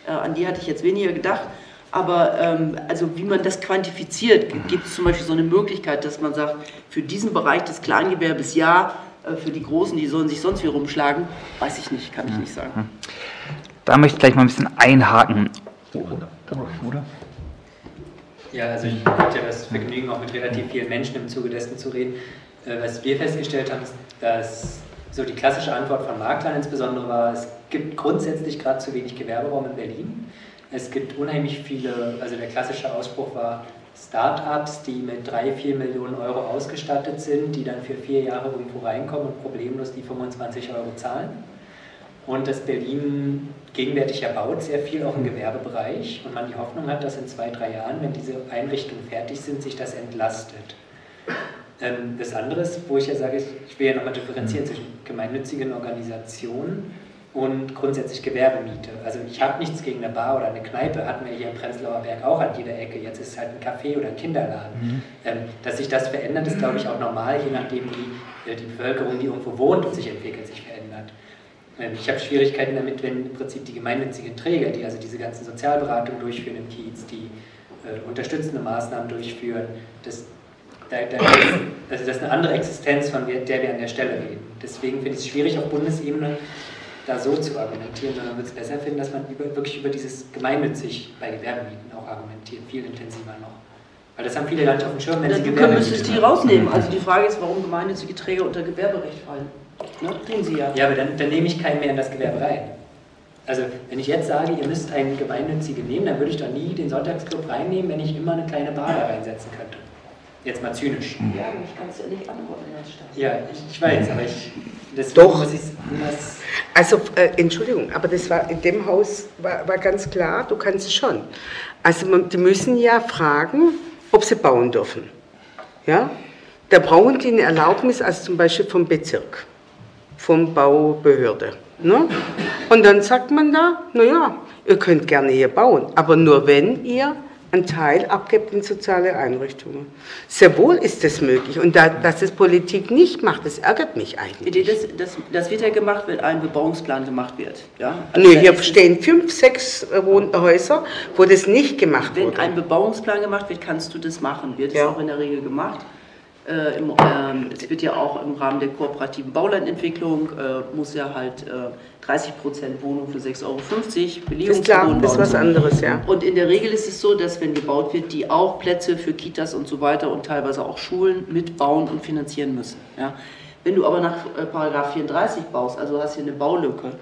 Äh, an die hatte ich jetzt weniger gedacht. Aber ähm, also wie man das quantifiziert, gibt es zum Beispiel so eine Möglichkeit, dass man sagt, für diesen Bereich des Kleingewerbes ja, für die Großen, die sollen sich sonst wie rumschlagen, weiß ich nicht, kann ich nicht sagen. Da möchte ich gleich mal ein bisschen einhaken. Oder? Ja, also ich hatte ja das Vergnügen, auch mit relativ vielen Menschen im Zuge dessen zu reden. Äh, was wir festgestellt haben, ist, dass so die klassische Antwort von Maklern insbesondere war, es gibt grundsätzlich gerade zu wenig Gewerberaum in Berlin. Es gibt unheimlich viele, also der klassische Ausspruch war Start-ups, die mit 3, 4 Millionen Euro ausgestattet sind, die dann für vier Jahre irgendwo reinkommen und problemlos die 25 Euro zahlen. Und dass Berlin gegenwärtig erbaut sehr viel auch im Gewerbebereich und man die Hoffnung hat, dass in zwei, drei Jahren, wenn diese Einrichtungen fertig sind, sich das entlastet. Ähm, das andere ist, wo ich ja sage, ich will ja nochmal differenzieren zwischen gemeinnützigen Organisationen und grundsätzlich Gewerbemiete. Also ich habe nichts gegen eine Bar oder eine Kneipe, hatten wir hier im Prenzlauer Berg auch an jeder Ecke. Jetzt ist es halt ein Café oder ein Kinderladen. Mhm. Ähm, dass sich das verändert, ist glaube ich auch normal, je nachdem wie äh, die Bevölkerung, die irgendwo wohnt und sich entwickelt, sich verändert. Ähm, ich habe Schwierigkeiten damit, wenn im Prinzip die gemeinnützigen Träger, die also diese ganzen Sozialberatungen durchführen im Kiez, die äh, unterstützende Maßnahmen durchführen, das, da, da also das ist eine andere Existenz, von der wir an der Stelle reden. Deswegen finde ich es schwierig auf Bundesebene da so zu argumentieren, sondern würde es besser finden, dass man über, wirklich über dieses gemeinnützig bei Gewerbemieten auch argumentiert, viel intensiver noch. Weil das haben viele gar nicht auf dem Schirm, wenn ja, sie Gewerbe Du müsstest die rausnehmen. Also die Frage ist, warum gemeinnützige Träger unter Gewerberecht fallen. Ne? Tun sie ja. Ja, aber dann, dann nehme ich keinen mehr in das Gewerbe rein. Also wenn ich jetzt sage, ihr müsst einen gemeinnützige nehmen, dann würde ich doch nie den Sonntagsclub reinnehmen, wenn ich immer eine kleine Bar da reinsetzen könnte. Jetzt mal zynisch. Ja, ich kann es ja nicht antworten in der Stadt. Ja, ich, ich weiß, aber ich doch. Also, äh, Entschuldigung, aber das war in dem Haus war, war ganz klar, du kannst es schon. Also, man, die müssen ja fragen, ob sie bauen dürfen. Ja? Da brauchen die eine Erlaubnis, also zum Beispiel vom Bezirk, vom Baubehörde. Ne? Und dann sagt man da, naja, ihr könnt gerne hier bauen, aber nur wenn ihr einen Teil abgibt in soziale Einrichtungen. Sehr wohl ist das möglich. Und da, dass es Politik nicht macht, das ärgert mich eigentlich. Das, das, das wird ja gemacht, wenn ein Bebauungsplan gemacht wird. Ja? Also Nö, hier stehen fünf, sechs Häuser, wo das nicht gemacht wenn wurde. Wenn ein Bebauungsplan gemacht wird, kannst du das machen. Wird es ja. auch in der Regel gemacht. Äh, im, ähm, es wird ja auch im Rahmen der kooperativen Baulandentwicklung, äh, muss ja halt äh, 30 Prozent Wohnung für 6,50 Euro Belegungswohnungen Das ist was anderes, ja. Und in der Regel ist es so, dass wenn gebaut wird, die auch Plätze für Kitas und so weiter und teilweise auch Schulen mitbauen und finanzieren müssen. Ja. Wenn du aber nach äh, Paragraph 34 baust, also hast hier eine Baulücke,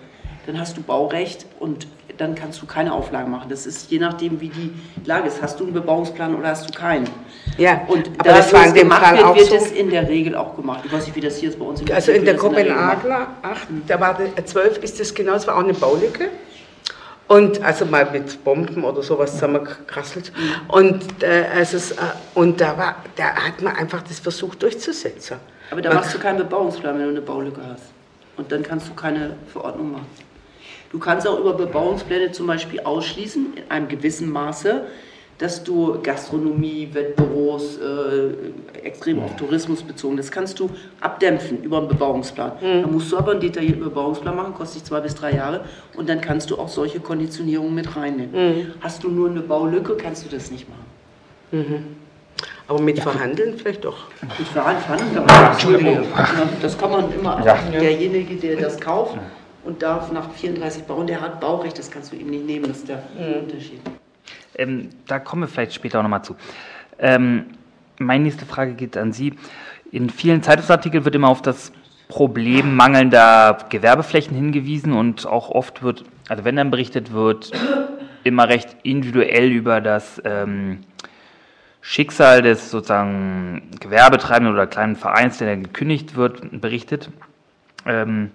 dann hast du Baurecht und dann kannst du keine Auflagen machen. Das ist je nachdem, wie die Lage ist. Hast du einen Bebauungsplan oder hast du keinen? Ja, und aber da das war in dem Fall wird, auch wird so. es in der Regel auch gemacht. Ich weiß nicht, wie das hier ist bei uns. In also in der Kopenhagener 8, da war 12 ist das genau, es war auch eine Baulücke. Und also mal mit Bomben oder sowas zusammengekrasselt. Mhm. Und, äh, also äh, und da, war, da hat man einfach das versucht durchzusetzen. Aber da man, machst du keinen Bebauungsplan, wenn du eine Baulücke hast. Und dann kannst du keine Verordnung machen. Du kannst auch über Bebauungspläne zum Beispiel ausschließen, in einem gewissen Maße, dass du Gastronomie, Wettbüros, äh, extrem auf Tourismus bezogen, das kannst du abdämpfen über einen Bebauungsplan. Mhm. Da musst du aber einen detaillierten Bebauungsplan machen, kostet sich zwei bis drei Jahre und dann kannst du auch solche Konditionierungen mit reinnehmen. Mhm. Hast du nur eine Baulücke, kannst du das nicht machen. Mhm. Aber mit ja. Verhandeln vielleicht doch. Mit Verhandeln kann man Entschuldigung. Das kann man immer, ja. derjenige, der das kauft, und darf nach 34 bauen. Der hat Baurecht, das kannst du ihm nicht nehmen, das ist der mhm. Unterschied. Ähm, da kommen wir vielleicht später auch nochmal zu. Ähm, meine nächste Frage geht an Sie. In vielen Zeitungsartikeln wird immer auf das Problem mangelnder Gewerbeflächen hingewiesen und auch oft wird, also wenn dann berichtet wird, immer recht individuell über das ähm, Schicksal des sozusagen Gewerbetreibenden oder kleinen Vereins, der gekündigt wird, berichtet. Ähm,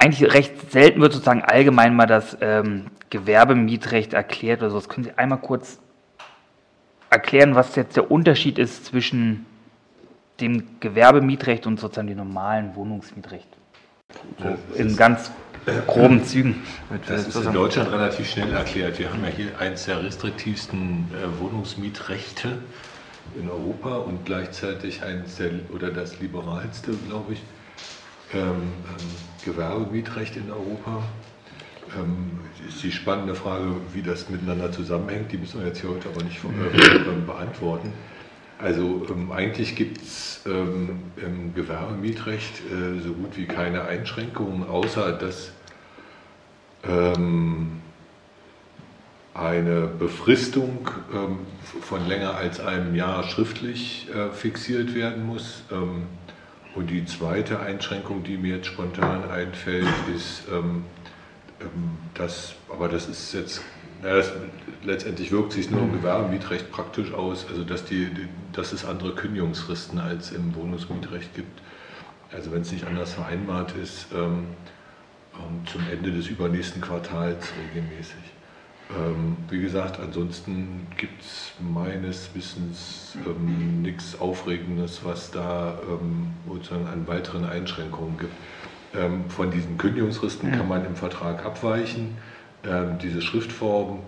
eigentlich recht selten wird sozusagen allgemein mal das ähm, Gewerbemietrecht erklärt oder so. Das können Sie einmal kurz erklären, was jetzt der Unterschied ist zwischen dem Gewerbemietrecht und sozusagen dem normalen Wohnungsmietrecht? So in ganz groben Zügen. Das ist in Deutschland relativ schnell erklärt. Wir haben ja hier eines der restriktivsten äh, Wohnungsmietrechte in Europa und gleichzeitig eines der, oder das liberalste, glaube ich, ähm, ähm, Gewerbemietrecht in Europa. Ähm, ist die spannende Frage, wie das miteinander zusammenhängt. Die müssen wir jetzt hier heute aber nicht äh, beantworten. Also ähm, eigentlich gibt es ähm, im Gewerbemietrecht äh, so gut wie keine Einschränkungen, außer dass ähm, eine Befristung ähm, von länger als einem Jahr schriftlich äh, fixiert werden muss. Und die zweite Einschränkung, die mir jetzt spontan einfällt, ist, ähm, ähm, dass, aber das ist jetzt, na, das, letztendlich wirkt sich nur im Gewerbemietrecht praktisch aus, also dass, die, dass es andere Kündigungsfristen als im Wohnungsmietrecht gibt. Also wenn es nicht anders vereinbart ist, ähm, ähm zum Ende des übernächsten Quartals regelmäßig. Ähm, wie gesagt, ansonsten gibt es meines Wissens ähm, nichts Aufregendes, was da ähm, sozusagen an weiteren Einschränkungen gibt. Ähm, von diesen Kündigungsfristen kann man im Vertrag abweichen. Ähm, diese Schriftform,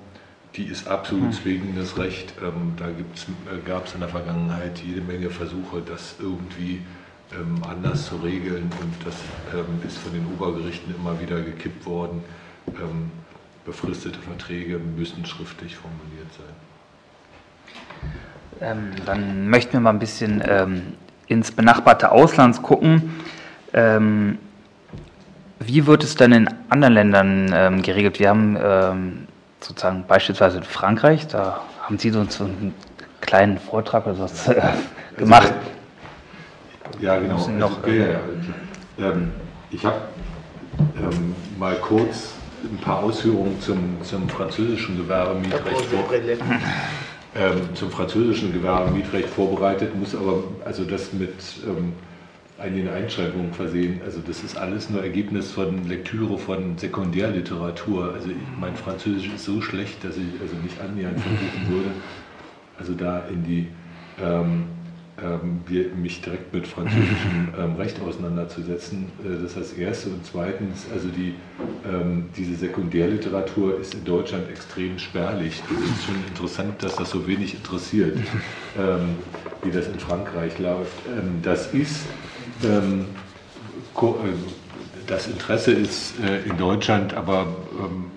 die ist absolut zwingendes Recht. Ähm, da äh, gab es in der Vergangenheit jede Menge Versuche, das irgendwie anders zu regeln und das ist von den Obergerichten immer wieder gekippt worden befristete Verträge müssen schriftlich formuliert sein. Ähm, dann möchten wir mal ein bisschen ähm, ins benachbarte Ausland gucken. Ähm, wie wird es denn in anderen Ländern ähm, geregelt? Wir haben ähm, sozusagen beispielsweise in Frankreich, da haben Sie so einen kleinen Vortrag oder sowas äh, gemacht. Also, ja, genau. Noch, also, ja, ja. Ähm, ich habe mal kurz ein paar Ausführungen zum, zum französischen Gewerbemietrecht vor, ähm, zum französischen Gewerbemietrecht vorbereitet, muss aber also das mit ähm, einigen Einschränkungen versehen. Also das ist alles nur Ergebnis von Lektüre von Sekundärliteratur. Also ich, mein Französisch ist so schlecht, dass ich also nicht annähernd versuchen würde, also da in die ähm, mich direkt mit französischem ähm, Recht auseinanderzusetzen. Äh, das ist das Erste. Und zweitens, also die, ähm, diese Sekundärliteratur ist in Deutschland extrem spärlich. Es ist schon interessant, dass das so wenig interessiert, ähm, wie das in Frankreich läuft. Das ist, äh, das Interesse ist äh, in Deutschland aber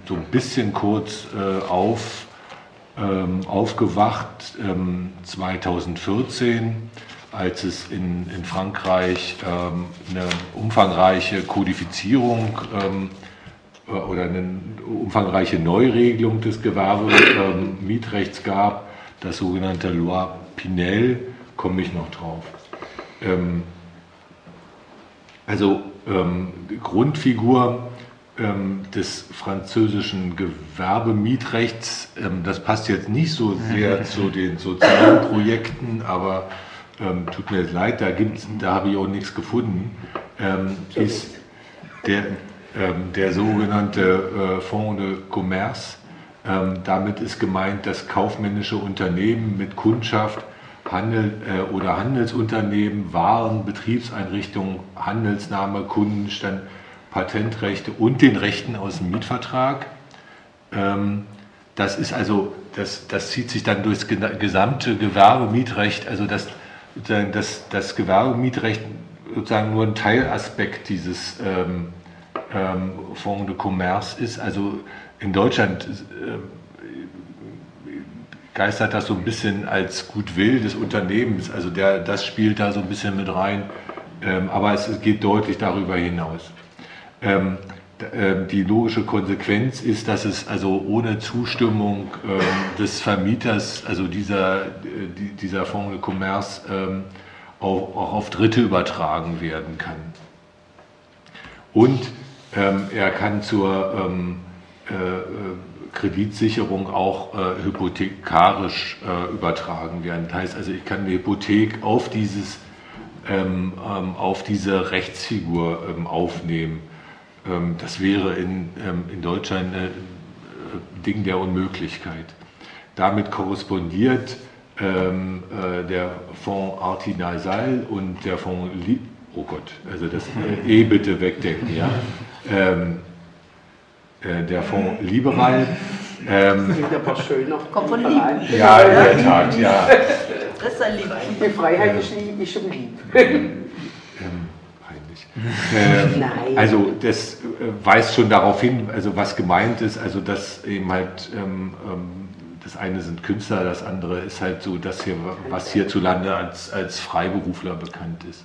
so ein bisschen kurz auf ähm, aufgewacht ähm, 2014, als es in, in Frankreich ähm, eine umfangreiche Kodifizierung ähm, äh, oder eine umfangreiche Neuregelung des Gewerbemietrechts gab, das sogenannte Loi Pinel, komme ich noch drauf. Ähm, also ähm, Grundfigur ähm, des französischen Gewerbemietrechts. Ähm, das passt jetzt nicht so sehr zu den sozialen Projekten, aber ähm, tut mir leid, da, da habe ich auch nichts gefunden. Ähm, ist der, ähm, der sogenannte äh, Fonds de Commerce. Ähm, damit ist gemeint, dass kaufmännische Unternehmen mit Kundschaft Handel äh, oder Handelsunternehmen, Waren, Betriebseinrichtungen, Handelsname, Kundenstand, Patentrechte und den Rechten aus dem Mietvertrag. Ähm, das ist also, das, das zieht sich dann durchs gesamte Gewerbemietrecht, also das, das, das Gewerbemietrecht sozusagen nur ein Teilaspekt dieses ähm, ähm, Fonds de Commerce ist. Also in Deutschland äh, geistert das so ein bisschen als Gutwill des Unternehmens, also der, das spielt da so ein bisschen mit rein, ähm, aber es geht deutlich darüber hinaus. Ähm, ähm, die logische Konsequenz ist, dass es also ohne Zustimmung ähm, des Vermieters, also dieser, äh, dieser Fonds de Commerce, ähm, auch, auch, auf Dritte übertragen werden kann. Und ähm, er kann zur ähm, äh, äh, Kreditsicherung auch äh, hypothekarisch äh, übertragen werden. Das heißt also, ich kann eine Hypothek auf, dieses, ähm, auf diese Rechtsfigur aufnehmen. Ähm, das wäre in, ähm, in Deutschland ein Ding der Unmöglichkeit. Damit korrespondiert ähm, äh, der Fonds Artinasal und der Fonds Li Oh Gott, also das äh, E bitte wegdenken, ja. Ähm, äh, der Fonds Liberal. Ähm, aber schöner. Kommt von Lieb. Ja, in der Tat, ja. Das ist ein Lieb. Die Freiheit ist, lieb, ist schon lieb. Ähm, also das äh, weist schon darauf hin, also was gemeint ist, also dass eben halt ähm, ähm, das eine sind Künstler, das andere ist halt so das hier, was hierzulande als, als Freiberufler bekannt ist.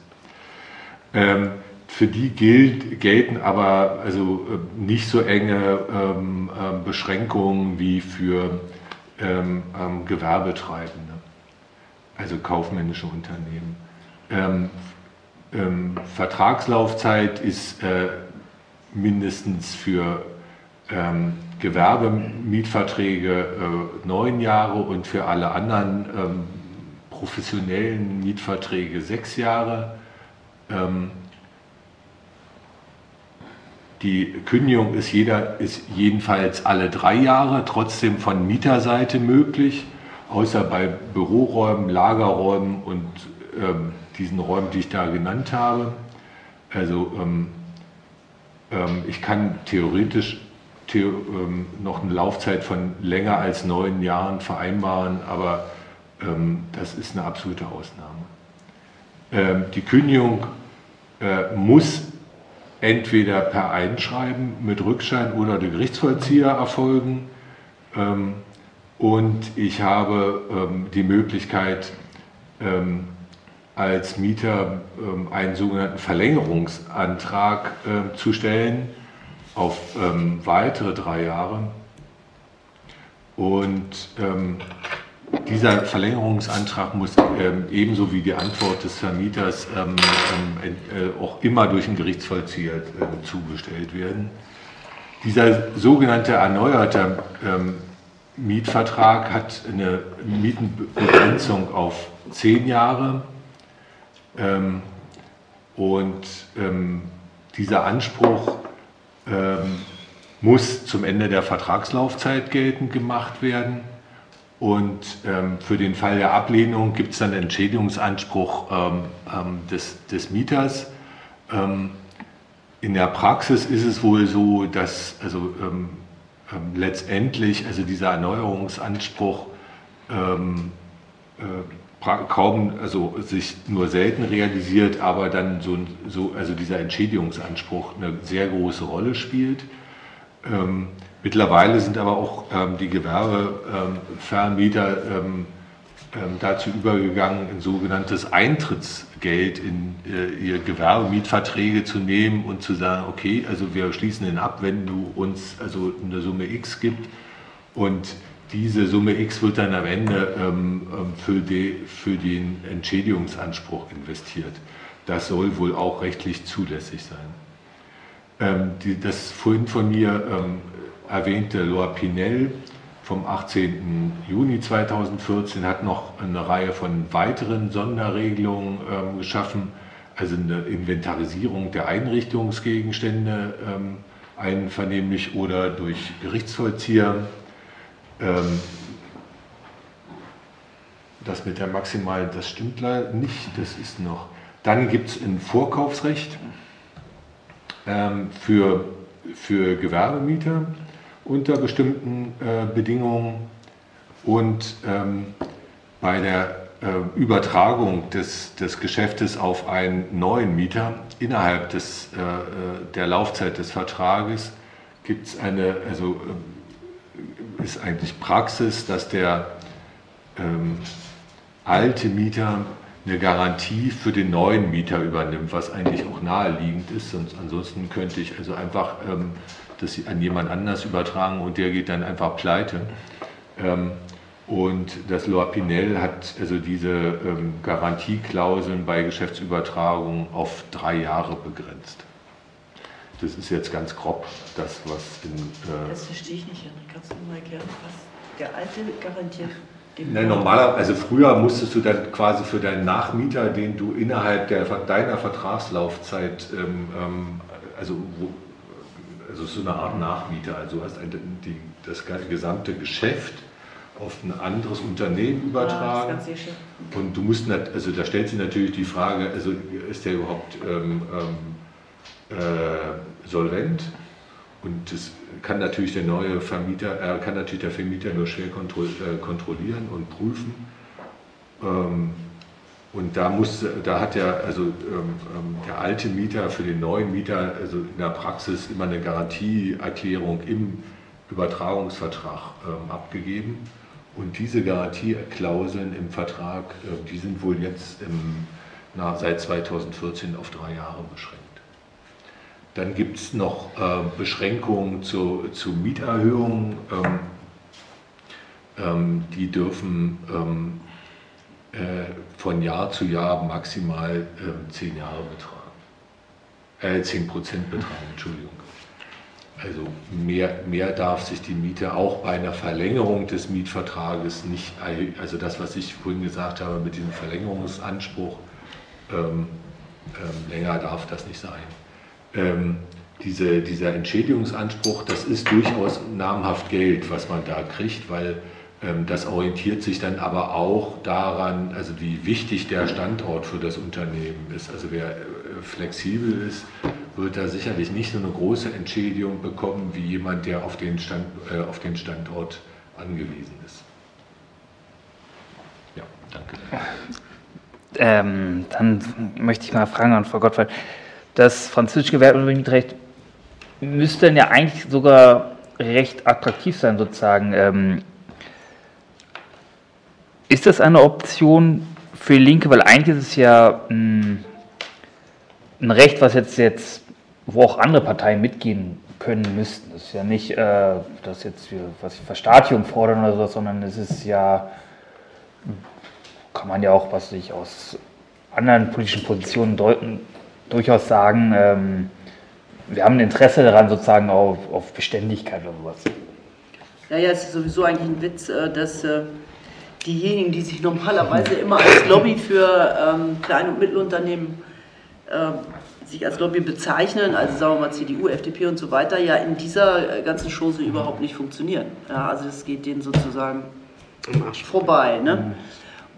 Ähm, für die gilt, gelten aber also äh, nicht so enge ähm, ähm, Beschränkungen wie für Gewerbetreibende, also kaufmännische Unternehmen. Ähm, Vertragslaufzeit ist äh, mindestens für ähm, Gewerbemietverträge äh, neun Jahre und für alle anderen ähm, professionellen Mietverträge sechs Jahre. Ähm, Die Kündigung ist, jeder, ist jedenfalls alle drei Jahre trotzdem von Mieterseite möglich, außer bei Büroräumen, Lagerräumen und ähm, diesen Räumen, die ich da genannt habe. Also ähm, ähm, ich kann theoretisch the ähm, noch eine Laufzeit von länger als neun Jahren vereinbaren, aber ähm, das ist eine absolute Ausnahme. Ähm, die Kündigung äh, muss entweder per Einschreiben mit Rückschein oder der Gerichtsvollzieher erfolgen. Ähm, und ich habe ähm, die Möglichkeit, ähm, als Mieter einen sogenannten Verlängerungsantrag äh, zu stellen auf weitere drei Jahre. Und dieser Verlängerungsantrag muss ähm, ebenso wie die Antwort des Vermieters ähm, ähm, äh, auch immer durch den Gerichtsvollzieher äh, zugestellt werden. Dieser sogenannte erneuerte ähm, Mietvertrag hat eine Mietenbegrenzung auf zehn Jahre ähm, und ähm, dieser Anspruch muss zum Ende der Vertragslaufzeit geltend gemacht werden. Und ähm, für den Fall der Ablehnung gibt es dann Entschädigungsanspruch ähm, ähm, des, des, Mieters. Ähm, in der Praxis ist es wohl so, dass also, ähm, ähm, letztendlich also dieser Erneuerungsanspruch äh, kaum, also sich nur selten realisiert, aber dann so, so also dieser Entschädigungsanspruch eine sehr große Rolle spielt. Mittlerweile sind aber auch ähm, die Gewerbevermieter ähm, ähm, dazu übergegangen, ein sogenanntes Eintrittsgeld in äh, ihre Gewerbemietverträge zu nehmen und zu sagen, okay, also wir schließen den ab, wenn du uns also eine Summe X gibt und diese Summe X wird dann am Ende ähm, ähm, für, die, für den Entschädigungsanspruch investiert. Das soll wohl auch rechtlich zulässig sein. Ähm, die, das vorhin von mir ähm, erwähnte Loa Pinel vom 18. Juni 2014 hat noch eine Reihe von weiteren Sonderregelungen ähm, geschaffen, also eine Inventarisierung der Einrichtungsgegenstände ähm, einvernehmlich oder durch Gerichtsvollzieher. Ähm, das mit der maximalen, das stimmt leider nicht, das ist noch. Dann gibt es ein Vorkaufsrecht ähm, für, für Gewerbemieter unter bestimmten äh, Bedingungen und ähm, bei der äh, Übertragung des, des Geschäftes auf einen neuen Mieter innerhalb des, äh, äh der Laufzeit des Vertrages gibt es eine, also äh, ist eigentlich Praxis, dass der ähm, alte Mieter eine Garantie für den neuen Mieter übernimmt, was eigentlich auch naheliegend ist. Sonst, ansonsten könnte ich also einfach ähm, das an jemand anders übertragen und der geht dann einfach pleite. Ähm, und das Loa Pinel hat also diese ähm, Garantieklauseln bei Geschäftsübertragungen auf drei Jahre begrenzt. Das ist jetzt ganz grob das, was in. Äh das verstehe ich nicht, Jan. Kannst du mal erklären, was der alte garantiert? Nein, normaler, also früher musstest du dann quasi für deinen Nachmieter, den du innerhalb der, deiner Vertragslaufzeit, ähm, ähm also wo, also so eine Art Nachmieter. Also du hast ein, die, das gesamte Geschäft auf ein anderes Unternehmen übertragen. Ja, und du musst, also da stellt sich natürlich die Frage, also ist der überhaupt ähm, ähm, äh, solvent? Und das kann natürlich der neue Vermieter, äh, kann natürlich der Vermieter nur schwer kontro äh, kontrollieren und prüfen. Ähm, und da, muss, da hat ja also, ähm, ähm, der alte Mieter für den neuen Mieter also in der Praxis immer eine Garantieerklärung im Übertragungsvertrag ähm, abgegeben. Und diese Garantieklauseln im Vertrag, äh, die sind wohl jetzt im, na, seit 2014 auf drei Jahre beschränkt. Dann gibt es noch äh, Beschränkungen zu, zu Mieterhöhungen. Ähm, ähm, die dürfen ähm, äh, von Jahr zu Jahr maximal äh, zehn Jahre betragen. Äh, 10 Prozent betragen, Entschuldigung. Also mehr, mehr darf sich die Miete auch bei einer Verlängerung des Mietvertrages nicht, also das, was ich vorhin gesagt habe mit diesem Verlängerungsanspruch, ähm, ähm, länger darf das nicht sein. Ähm, diese, dieser Entschädigungsanspruch, das ist durchaus namhaft Geld, was man da kriegt, weil ähm, das orientiert sich dann aber auch daran, also wie wichtig der Standort für das Unternehmen ist. Also wer äh, flexibel ist, wird da sicherlich nicht so eine große Entschädigung bekommen wie jemand, der auf den, Stand, äh, auf den Standort angewiesen ist. Ja, danke. Ähm, dann möchte ich mal fragen an Frau Gottwald. Das französische Gewerberecht müsste ja eigentlich sogar recht attraktiv sein, sozusagen. Ähm, ist das eine Option für Linke? Weil eigentlich ist es ja ein, ein Recht, was jetzt, jetzt, wo auch andere Parteien mitgehen können müssten. Das ist ja nicht, äh, dass jetzt wir was Verstatigung fordern oder so, sondern es ist ja, kann man ja auch, was sich aus anderen politischen Positionen deuten, durchaus sagen, ähm, wir haben ein Interesse daran, sozusagen auf, auf Beständigkeit oder sowas. Ja, ja, es ist sowieso eigentlich ein Witz, äh, dass äh, diejenigen, die sich normalerweise immer als Lobby für ähm, Klein- und Mittelunternehmen äh, sich als Lobby bezeichnen, also sagen wir mal CDU, FDP und so weiter, ja in dieser äh, ganzen Chose überhaupt nicht funktionieren. Ja, also das geht denen sozusagen vorbei. Ne?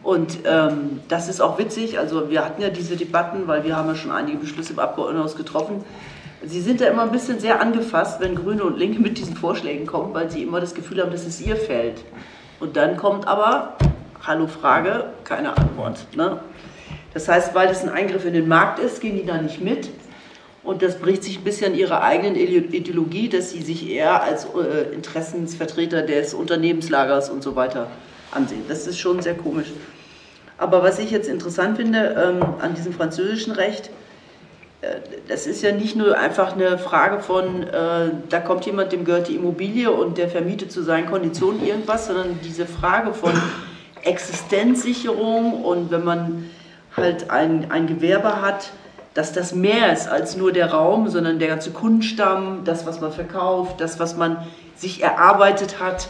Und ähm, das ist auch witzig, also wir hatten ja diese Debatten, weil wir haben ja schon einige Beschlüsse im Abgeordnetenhaus getroffen. Sie sind da immer ein bisschen sehr angefasst, wenn Grüne und Linke mit diesen Vorschlägen kommen, weil sie immer das Gefühl haben, das ist ihr Feld. Und dann kommt aber, hallo Frage, keine Antwort. Ne? Das heißt, weil das ein Eingriff in den Markt ist, gehen die da nicht mit. Und das bricht sich ein bisschen ihrer eigenen Ideologie, dass sie sich eher als äh, Interessensvertreter des Unternehmenslagers und so weiter ansehen. Das ist schon sehr komisch. Aber was ich jetzt interessant finde ähm, an diesem französischen Recht, äh, das ist ja nicht nur einfach eine Frage von, äh, da kommt jemand, dem gehört die Immobilie und der vermietet zu seinen Konditionen irgendwas, sondern diese Frage von Existenzsicherung und wenn man halt ein, ein Gewerbe hat, dass das mehr ist als nur der Raum, sondern der ganze Kundenstamm, das, was man verkauft, das, was man sich erarbeitet hat,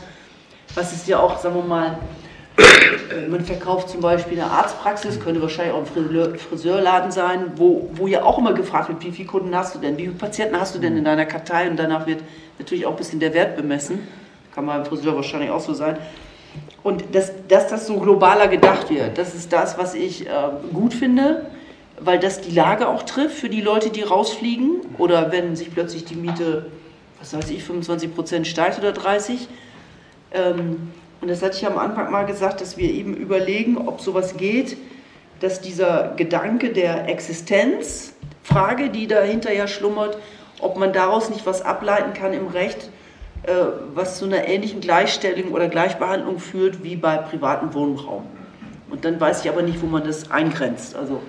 was ist ja auch, sagen wir mal, man verkauft zum Beispiel eine Arztpraxis, könnte wahrscheinlich auch ein Friseurladen sein, wo, wo ja auch immer gefragt wird, wie viele Kunden hast du denn, wie viele Patienten hast du denn in deiner Kartei und danach wird natürlich auch ein bisschen der Wert bemessen. Kann beim Friseur wahrscheinlich auch so sein. Und dass, dass das so globaler gedacht wird, das ist das, was ich äh, gut finde, weil das die Lage auch trifft für die Leute, die rausfliegen oder wenn sich plötzlich die Miete, was weiß ich, 25 Prozent steigt oder 30. Ähm, und das hatte ich am Anfang mal gesagt, dass wir eben überlegen, ob sowas geht, dass dieser Gedanke der Existenzfrage, die dahinter ja schlummert, ob man daraus nicht was ableiten kann im Recht, äh, was zu einer ähnlichen Gleichstellung oder Gleichbehandlung führt wie bei privatem Wohnraum. Und dann weiß ich aber nicht, wo man das eingrenzt. Also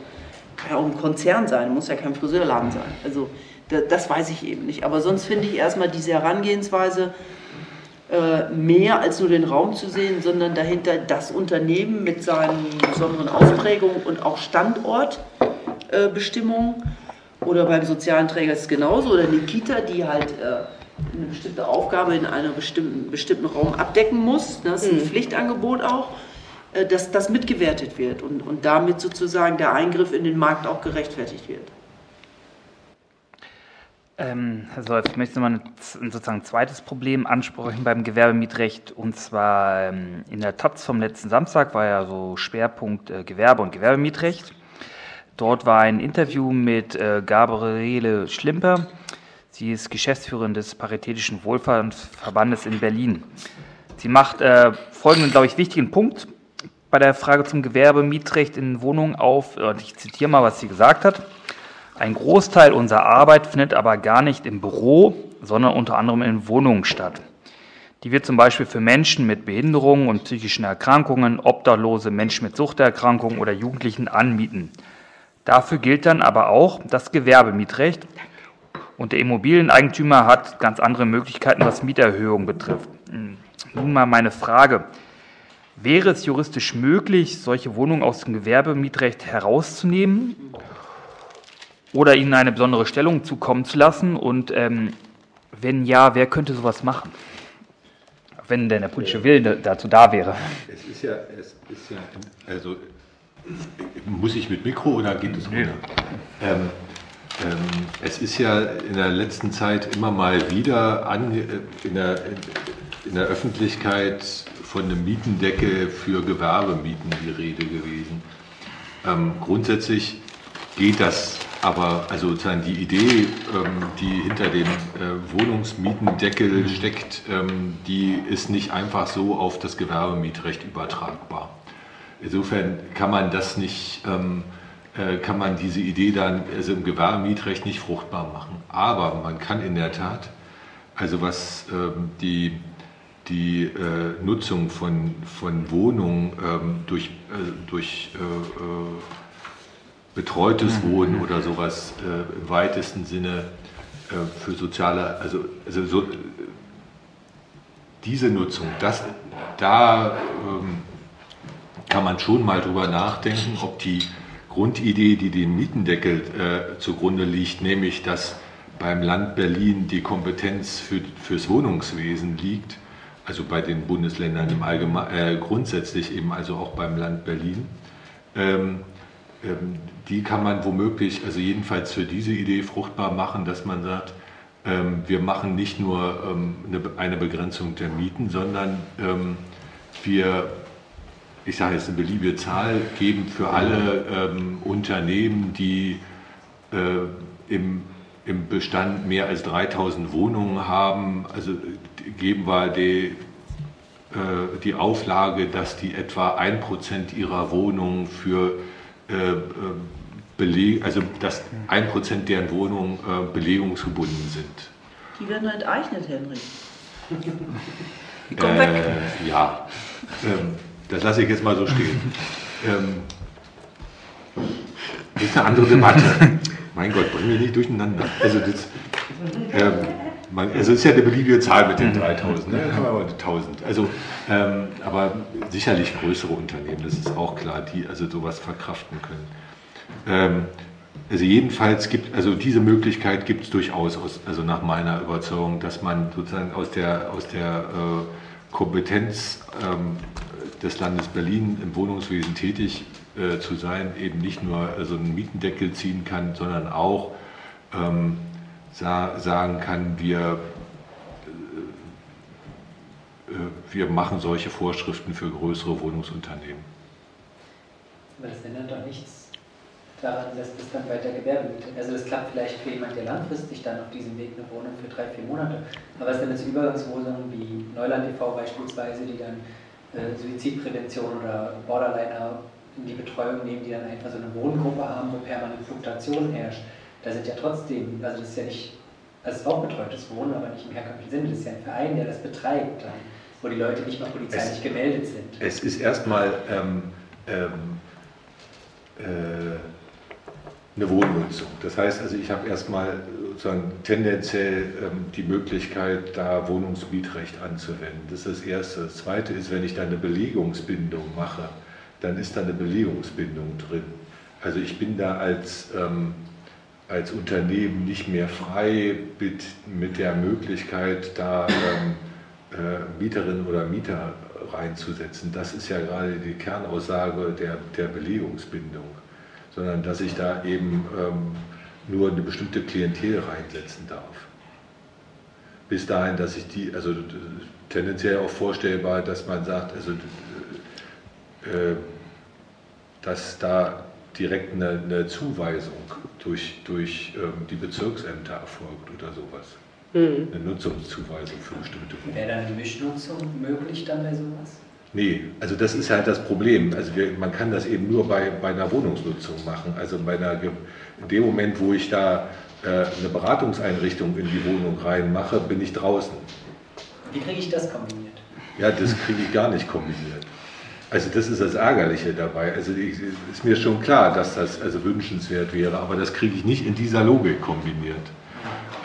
kann ja auch ein Konzern sein, muss ja kein Friseurladen sein. Also das weiß ich eben nicht. Aber sonst finde ich erstmal diese Herangehensweise, mehr als nur den Raum zu sehen, sondern dahinter das Unternehmen mit seinen besonderen Ausprägungen und auch Standortbestimmungen. Äh, oder beim sozialen Träger ist es genauso. Oder eine Kita, die halt äh, eine bestimmte Aufgabe in einem bestimmten, bestimmten Raum abdecken muss. Das ist ein mhm. Pflichtangebot auch, dass das mitgewertet wird und, und damit sozusagen der Eingriff in den Markt auch gerechtfertigt wird. Ähm, Solf, ich möchte mal ein, sozusagen zweites Problem ansprechen beim Gewerbemietrecht. Und zwar ähm, in der Taz vom letzten Samstag war ja so Schwerpunkt äh, Gewerbe- und Gewerbemietrecht. Dort war ein Interview mit äh, Gabriele Schlimper. Sie ist Geschäftsführerin des Paritätischen Wohlfahrtsverbandes in Berlin. Sie macht äh, folgenden, glaube ich, wichtigen Punkt bei der Frage zum Gewerbemietrecht in Wohnungen auf. Und ich zitiere mal, was sie gesagt hat. Ein Großteil unserer Arbeit findet aber gar nicht im Büro, sondern unter anderem in Wohnungen statt. Die wir zum Beispiel für Menschen mit Behinderungen und psychischen Erkrankungen, Obdachlose, Menschen mit Suchterkrankungen oder Jugendlichen anmieten. Dafür gilt dann aber auch das Gewerbemietrecht und der Immobilieneigentümer hat ganz andere Möglichkeiten, was Mieterhöhung betrifft. Nun mal meine Frage. Wäre es juristisch möglich, solche Wohnungen aus dem Gewerbemietrecht herauszunehmen oder ihnen eine besondere Stellung zukommen zu lassen? Und ähm, wenn ja, wer könnte sowas machen? Wenn denn der politische Wille dazu da wäre. Es ist ja, es ist ja also muss ich mit Mikro oder geht es ohne? Ähm, ähm, es ist ja in der letzten Zeit immer mal wieder ange, äh, in, der, in der Öffentlichkeit von einem Mietendeckel für Gewerbemieten die Rede gewesen. Ähm, grundsätzlich geht das aber, also die Idee, ähm, die hinter dem äh, Wohnungsmietendeckel steckt, ähm, die ist nicht einfach so auf das Gewerbemietrecht übertragbar. Insofern kann man das nicht, ähm, äh, kann man diese Idee dann also im Gewerbemietrecht nicht fruchtbar machen. Aber man kann in der Tat, also was die die äh, Nutzung von, von Wohnungen durch, durch betreutes mhm. Wohnen oder sowas äh, im weitesten Sinne äh, für soziale, also, also so, diese Nutzung, das, da ähm, kann man schon mal drüber nachdenken, ob die Grundidee, die dem Mietendeckel äh, zugrunde liegt, nämlich dass beim Land Berlin die Kompetenz für, fürs Wohnungswesen liegt, also bei den Bundesländern im Allgemeinen, äh, grundsätzlich eben also auch beim Land Berlin, ähm, ähm, die kann man womöglich, also jedenfalls für diese Idee fruchtbar machen, dass man sagt, ähm, wir machen nicht nur ähm, eine Begrenzung der Mieten, sondern wir, ich sage jetzt eine beliebige Zahl, geben für alle Unternehmen, die äh, im, im Bestand mehr als 3000 Wohnungen haben, also geben wir die, äh, die Auflage, dass die etwa 1% ihrer Wohnungen für Beleg, also dass ein Prozent deren Wohnungen äh, belegungsgebunden sind. Die werden enteignet, Henry. Die kommen äh, weg. Ja, ähm, das lasse ich jetzt mal so stehen. Ähm, das ist eine andere Debatte. mein Gott, bringen wir nicht durcheinander. Also das, ähm, man, also es ist ja eine beliebige Zahl mit den 3000, mhm. ne? aber 1000. Also, ähm, aber sicherlich größere Unternehmen, das ist auch klar, die also sowas verkraften können. Ähm, also jedenfalls gibt, also diese Möglichkeit gibt es durchaus, aus, also nach meiner Überzeugung, dass man sozusagen aus der, aus der äh, Kompetenz ähm, des Landes Berlin im Wohnungswesen tätig äh, zu sein, eben nicht nur so also einen Mietendeckel ziehen kann, sondern auch ähm, sagen kann, wir, äh, wir machen solche Vorschriften für größere Wohnungsunternehmen. Aber das ändert doch nichts daran, dass das dann weiter Gewerbe wird. Also das klappt vielleicht für jemanden, der langfristig dann auf diesem Weg eine Wohnung für drei, vier Monate. Aber denn mit so Übergangswohnungen wie Neuland e.V. beispielsweise, die dann äh, Suizidprävention oder Borderliner in die Betreuung nehmen, die dann einfach so eine Wohngruppe haben, wo permanent Fluktuation herrscht da sind ja trotzdem, also das ist ja nicht, also es ist auch betreutes Wohnen, aber nicht im herkömmlichen Sinne, das ist ja ein Verein, der das betreibt, wo die Leute nicht mal polizeilich es, gemeldet sind. Es ist erstmal ähm, ähm, äh, eine Wohnnutzung. Das heißt also, ich habe erstmal sozusagen tendenziell ähm, die Möglichkeit, da Wohnungsmietrecht anzuwenden. Das ist das Erste. Das Zweite ist, wenn ich da eine Belegungsbindung mache, dann ist da eine Belegungsbindung drin. Also ich bin da als ähm, als Unternehmen nicht mehr frei mit, mit der Möglichkeit, da ähm, äh, Mieterinnen oder Mieter reinzusetzen. Das ist ja gerade die Kernaussage der, der Belegungsbindung, sondern dass ich da eben ähm, nur eine bestimmte Klientel reinsetzen darf. Bis dahin, dass ich die, also tendenziell auch vorstellbar, dass man sagt, also äh, dass da direkt eine, eine Zuweisung durch, durch ähm, die Bezirksämter erfolgt oder sowas. Mhm. Eine Nutzungszuweisung für bestimmte Wohnungen. Wäre dann eine Mischnutzung möglich dann bei sowas? Nee, also das ist halt das Problem. Also wir, man kann das eben nur bei, bei einer Wohnungsnutzung machen. Also bei einer, in dem Moment, wo ich da äh, eine Beratungseinrichtung in die Wohnung reinmache, bin ich draußen. Wie kriege ich das kombiniert? Ja, das kriege ich gar nicht kombiniert. Also das ist das Ärgerliche dabei. Also ich, ist mir schon klar, dass das also wünschenswert wäre, aber das kriege ich nicht in dieser Logik kombiniert.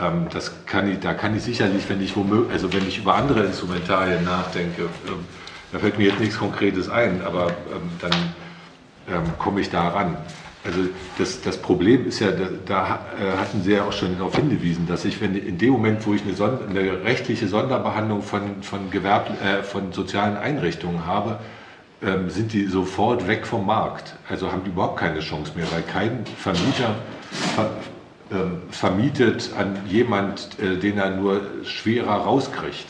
Ähm, das kann ich, da kann ich sicherlich, wenn ich womöglich, also wenn ich über andere Instrumentarien nachdenke, ähm, da fällt mir jetzt nichts Konkretes ein, aber ähm, dann ähm, komme ich da ran. Also das, das Problem ist ja, da, da äh, hatten Sie ja auch schon darauf hingewiesen, dass ich, wenn in dem Moment, wo ich eine, Sonder, eine rechtliche Sonderbehandlung von, von, Gewerb, äh, von sozialen Einrichtungen habe, ähm, sind die sofort weg vom Markt. Also haben die überhaupt keine Chance mehr, weil kein Vermieter ver ähm, vermietet an jemand, äh, den er nur schwerer rauskriegt.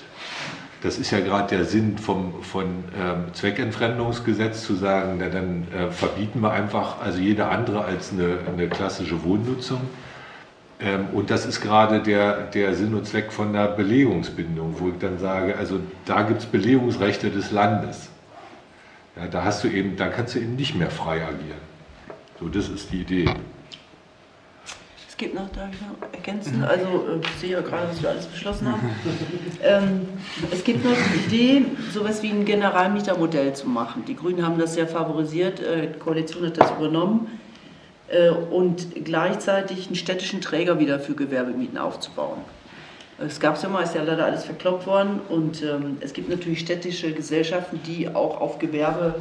Das ist ja gerade der Sinn vom von, ähm, Zweckentfremdungsgesetz zu sagen, na, dann äh, verbieten wir einfach also jede andere als eine, eine klassische Wohnnutzung. Ähm, und das ist gerade der, der Sinn und Zweck von der Belegungsbindung, wo ich dann sage, also da gibt es Belegungsrechte des Landes. Ja, da hast du eben, da kannst du eben nicht mehr frei agieren. So, das ist die Idee. Es gibt noch, darf ich noch ergänzen? Also, äh, ich sehe ja gerade, was wir alles beschlossen haben. ähm, es gibt noch die Idee, sowas wie ein Generalmietermodell zu machen. Die Grünen haben das sehr favorisiert, äh, die Koalition hat das übernommen äh, und gleichzeitig einen städtischen Träger wieder für Gewerbemieten aufzubauen. Es gab es ja mal, ist ja leider alles verkloppt worden und ähm, es gibt natürlich städtische Gesellschaften, die auch auf Gewerbe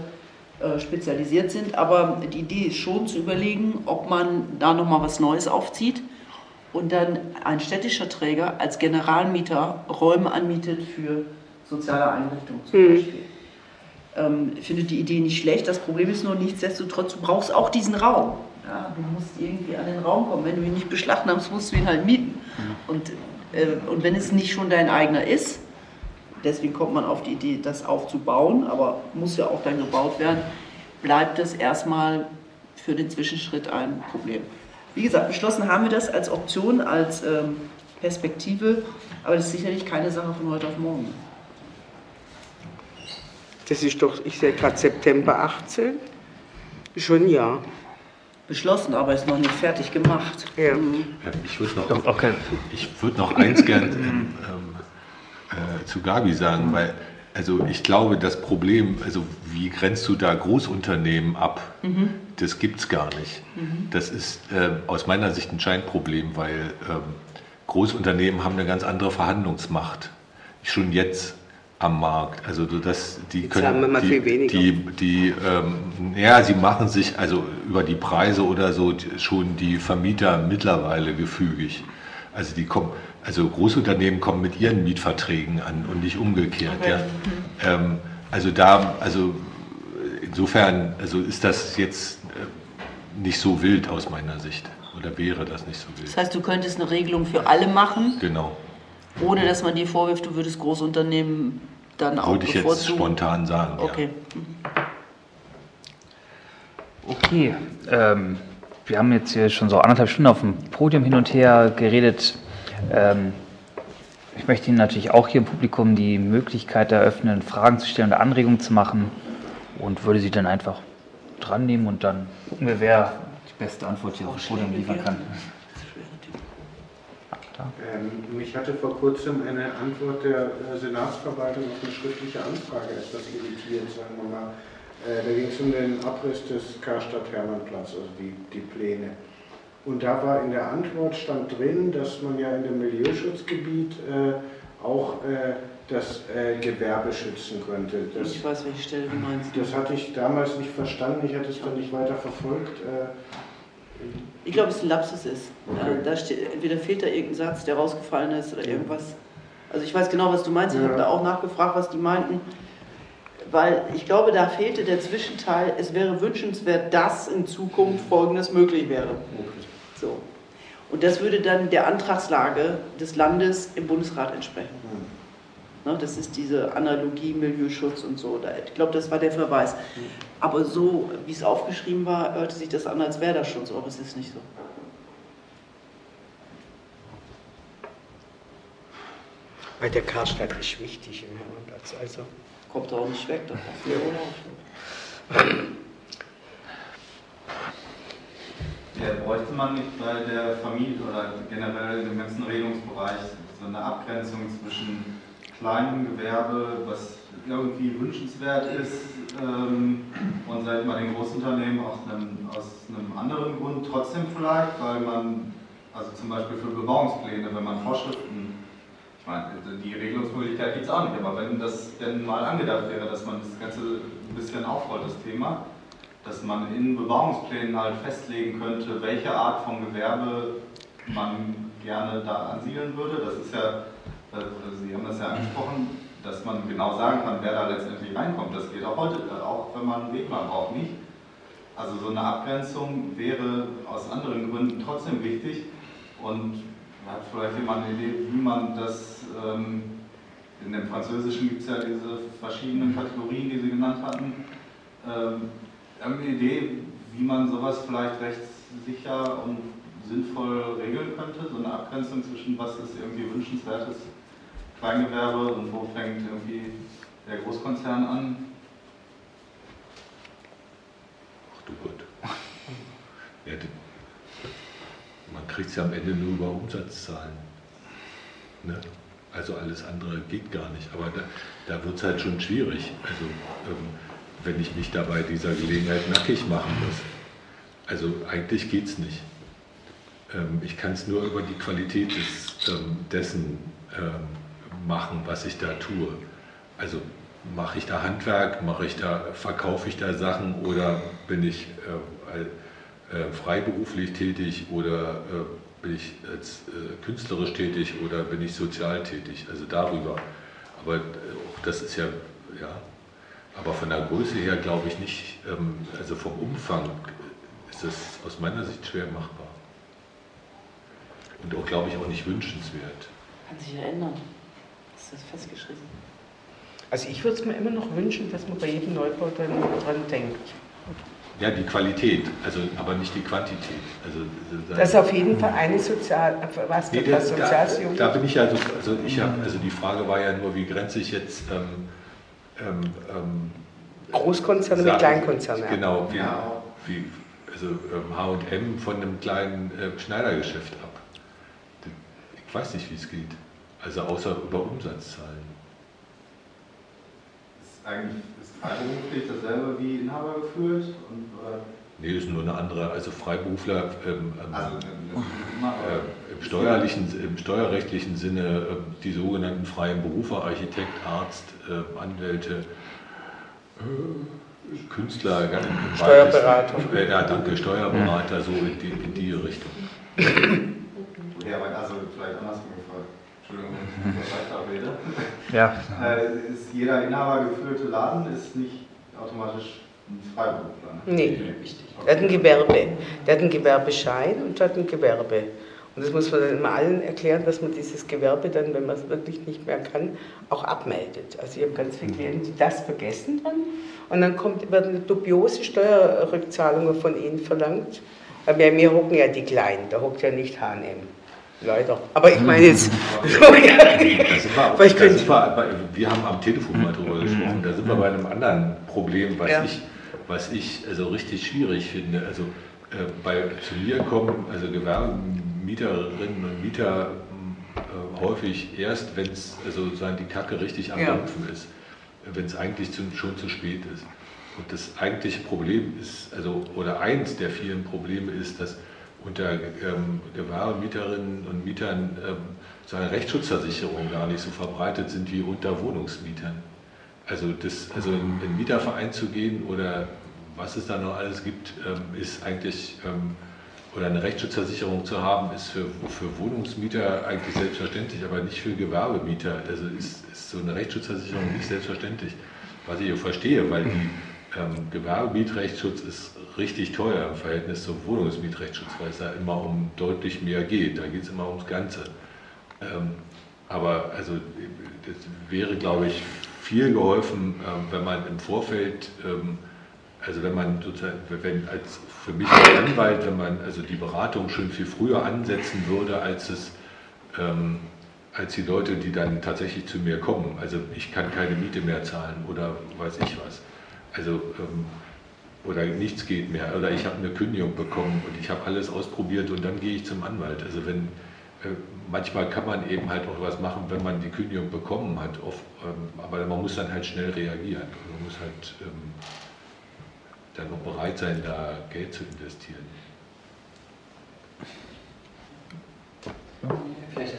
äh, spezialisiert sind, aber die Idee ist schon zu überlegen, ob man da nochmal was Neues aufzieht und dann ein städtischer Träger als Generalmieter Räume anmietet für soziale Einrichtungen zum Mhm. Beispiel. Ähm, ich finde die Idee nicht schlecht. Das Problem ist nur, nichtsdestotrotz, du brauchst auch diesen Raum. Ja, du musst irgendwie an den Raum kommen. Wenn du ihn nicht beschlagnahmst, musst du ihn halt mieten. Und, äh, und wenn es nicht schon dein eigener ist, deswegen kommt man auf die Idee, das aufzubauen, aber muss ja auch dann gebaut werden, bleibt es erstmal für den Zwischenschritt ein Problem. Wie gesagt, beschlossen haben wir das als Option, als ähm, Perspektive, aber das ist sicherlich keine Sache von heute auf morgen. Das ist doch, ich sehe gerade September 18. Schon Jahr. Beschlossen, aber ist noch nicht fertig gemacht. Ja. Mhm. Ich würde noch, okay. ich würd noch eins gern ähm, äh, zu Gabi sagen, weil also ich glaube, das Problem, also wie grenzt du da Großunternehmen ab, das gibt es gar nicht. Das ist ähm, aus meiner Sicht ein Scheinproblem, weil ähm, Großunternehmen haben eine ganz andere Verhandlungsmacht. Schon jetzt am Markt. Also so dass die Jetzt können haben wir mal die, viel weniger. die, die ähm, ja, sie machen sich also über die Preise oder so schon die Vermieter mittlerweile gefügig. Also die kommen, also Großunternehmen kommen mit ihren Mietverträgen an und nicht umgekehrt. Okay. Ja. Ähm, also da, also insofern, also ist das jetzt äh, nicht so wild aus meiner Sicht oder wäre das nicht so wild. Das heißt, du könntest eine Regelung für alle machen, Genau, ohne dass man dir vorwirft, du würdest Großunternehmen dann auch würde ich jetzt spontan sagen. Okay. Okay, ähm, wir haben jetzt hier schon so anderthalb Stunden auf dem Podium hin und her geredet. Ähm, ich möchte Ihnen natürlich auch hier im Publikum die Möglichkeit eröffnen, Fragen zu stellen oder Anregungen zu machen und würde sie dann einfach dran nehmen und dann gucken wir, wer die beste Antwort hier auf dem Podium liefern kann. Ähm, mich hatte vor kurzem eine Antwort der äh, Senatsverwaltung auf eine schriftliche Anfrage etwas irritiert, sagen wir mal. Äh, da ging es um den Abriss des Karstadt-Hermann-Platz, also die, die Pläne. Und da war in der Antwort stand drin, dass man ja in dem Milieuschutzgebiet äh, auch äh, das äh, Gewerbe schützen könnte. Das, Ich weiß, welche Stelle du meinst. das hatte ich damals nicht verstanden, ich hatte es dann nicht weiter verfolgt. Ich glaube, es ein Lapsus ist. Okay. Äh, Da steht, entweder fehlt da irgendein Satz, der rausgefallen ist oder irgendwas. Also ich weiß genau, was du meinst. Ich Ja. habe da auch nachgefragt, was die meinten. Weil ich glaube, da fehlte der Zwischenteil, es wäre wünschenswert, dass in Zukunft Folgendes möglich wäre. So. Und das würde dann der Antragslage des Landes im Bundesrat entsprechen. Ne, das ist diese Analogie Milieuschutz und so. Da- Ich glaube, das war der Verweis. Aber so, wie es aufgeschrieben war, hörte sich das an, als wäre das schon so, aber es ist nicht so. Weil der Karstadt ist wichtig im Hermannplatz. Also. Kommt auch nicht weg, noch. Ja, bräuchte man nicht bei der Familie oder generell im ganzen Regelungsbereich so eine Abgrenzung zwischen kleinem Gewerbe, was irgendwie wünschenswert ist, ähm, und ich mal den Großunternehmen aus einem, aus einem anderen Grund trotzdem vielleicht, weil man, also zum Beispiel für Bebauungspläne, wenn man Vorschriften, ich meine, die Regelungsmöglichkeit gibt es auch nicht, aber wenn das denn mal angedacht wäre, dass man das Ganze ein bisschen aufrollt, das Thema, dass man in Bebauungsplänen halt festlegen könnte, welche Art von Gewerbe man gerne da ansiedeln würde. Das ist ja, also Sie haben das ja angesprochen, dass man genau sagen kann, wer da letztendlich reinkommt. Das geht auch heute, äh, auch wenn man einen Wegplan braucht, nicht. Also so eine Abgrenzung wäre aus anderen Gründen trotzdem wichtig, Und hat vielleicht jemand eine Idee, wie man das, ähm, in dem Französischen gibt es ja diese verschiedenen Kategorien, die Sie genannt hatten, ähm, eine Idee, wie man sowas vielleicht rechtssicher und sinnvoll regeln könnte, so eine Abgrenzung zwischen was ist irgendwie wünschenswertes Kleingewerbe und wo fängt irgendwie der Großkonzern an? Ach du Gott. Ja, man kriegt es ja am Ende nur über Umsatzzahlen. Ne? Also alles andere geht gar nicht. Aber da, da wird es halt schon schwierig. Also ähm, wenn ich mich dabei dieser Gelegenheit nackig machen muss. Also eigentlich geht es nicht. Ähm, ich kann es nur über die Qualität des, ähm, dessen ähm, machen, was ich da tue. Also mache ich da Handwerk, mache ich da, verkaufe ich da Sachen oder bin ich äh, äh, freiberuflich tätig oder äh, bin ich als äh, künstlerisch tätig oder bin ich sozial tätig, also darüber. Aber äh, das ist ja, ja, aber von der Größe her glaube ich nicht, ähm, also vom Umfang ist das aus meiner Sicht schwer machbar. Und auch, glaube ich, auch nicht wünschenswert. Kann sich ja ändern. Ist das festgeschrieben? Also ich würde es mir immer noch wünschen, dass man bei jedem Neubau dann dran denkt. Ja, die Qualität, also aber nicht die Quantität. Also, das ist auf jeden Fall eine Sozial, was nee, das da, da bin ich ja, also, also ich habe, also die Frage war ja nur, wie grenze ich jetzt ähm, ähm, ähm Großkonzerne mit Kleinkonzernen. Genau, wie, wie also H&M von einem kleinen äh, Schneidergeschäft ab. Ich weiß nicht, wie es geht. Also außer über Umsatzzahlen. Ist eigentlich ist freiberuflich dasselbe wie Inhaber geführt? Und, äh Nee, ist nur eine andere, also Freiberufler ähm, ähm also, äh, im, steuerlichen, im steuerrechtlichen Sinne äh, die sogenannten freien Berufe, Architekt, Arzt, äh, Anwälte, äh, Künstler, Steuerberater. Äh, ja, danke, Steuerberater, so in die, in die Richtung. Ja, aber also vielleicht andersrum. Entschuldigung, wenn ich weiter rede. Ja. Äh, ist jeder Inhaber geführte Laden ist nicht automatisch ein Freiberufler? Ne? Nee, der hat ein Gewerbe. Der hat einen Gewerbeschein und hat ein Gewerbe. Und das muss man dann immer allen erklären, dass man dieses Gewerbe dann, wenn man es wirklich nicht mehr kann, auch abmeldet. Also ich habe ganz viele Klienten, die das vergessen dann. Und dann kommt, werden dubiose Steuerrückzahlungen von ihnen verlangt. Weil bei mir hocken ja die Kleinen, da hockt ja nicht H&M. Leider. Aber ich meine jetzt. wir, haben am Telefon mal darüber gesprochen, da sind wir bei einem anderen Problem, was, ja. ich, was ich also richtig schwierig finde. Also äh, bei, zu mir kommen also Gewerbemieterinnen und Mieter äh, häufig erst, wenn es also die Kacke richtig am Dampfen ja. ist, wenn es eigentlich zu, schon zu spät ist. Und das eigentliche Problem ist, also, oder eins der vielen Probleme ist, dass unter ähm, Gewerbemieterinnen und Mietern ähm, eine Rechtsschutzversicherung gar nicht so verbreitet sind wie unter Wohnungsmietern. Also, das, also in einen Mieterverein zu gehen oder was es da noch alles gibt, ähm, ist eigentlich, ähm, oder eine Rechtsschutzversicherung zu haben, ist für, für Wohnungsmieter eigentlich selbstverständlich, aber nicht für Gewerbemieter. Also ist, ist so eine Rechtsschutzversicherung nicht selbstverständlich. Was ich verstehe, weil die ähm, Gewerbemietrechtsschutz ist richtig teuer im Verhältnis zum Wohnungsmietrechtsschutz, weil es da immer um deutlich mehr geht. Da geht es immer ums Ganze. Ähm, aber also das wäre, glaube ich, viel geholfen, ähm, wenn man im Vorfeld, ähm, also wenn man sozusagen, wenn als für mich als Anwalt, wenn man also die Beratung schon viel früher ansetzen würde, als es ähm, als die Leute, die dann tatsächlich zu mir kommen. Also ich kann keine Miete mehr zahlen oder weiß ich was. Also ähm, oder nichts geht mehr oder ich habe eine Kündigung bekommen und ich habe alles ausprobiert und dann gehe ich zum Anwalt. Also wenn äh, manchmal kann man eben halt auch was machen, wenn man die Kündigung bekommen hat, oft, ähm, aber man muss dann halt schnell reagieren und man muss halt ähm, dann auch bereit sein, da Geld zu investieren. Vielleicht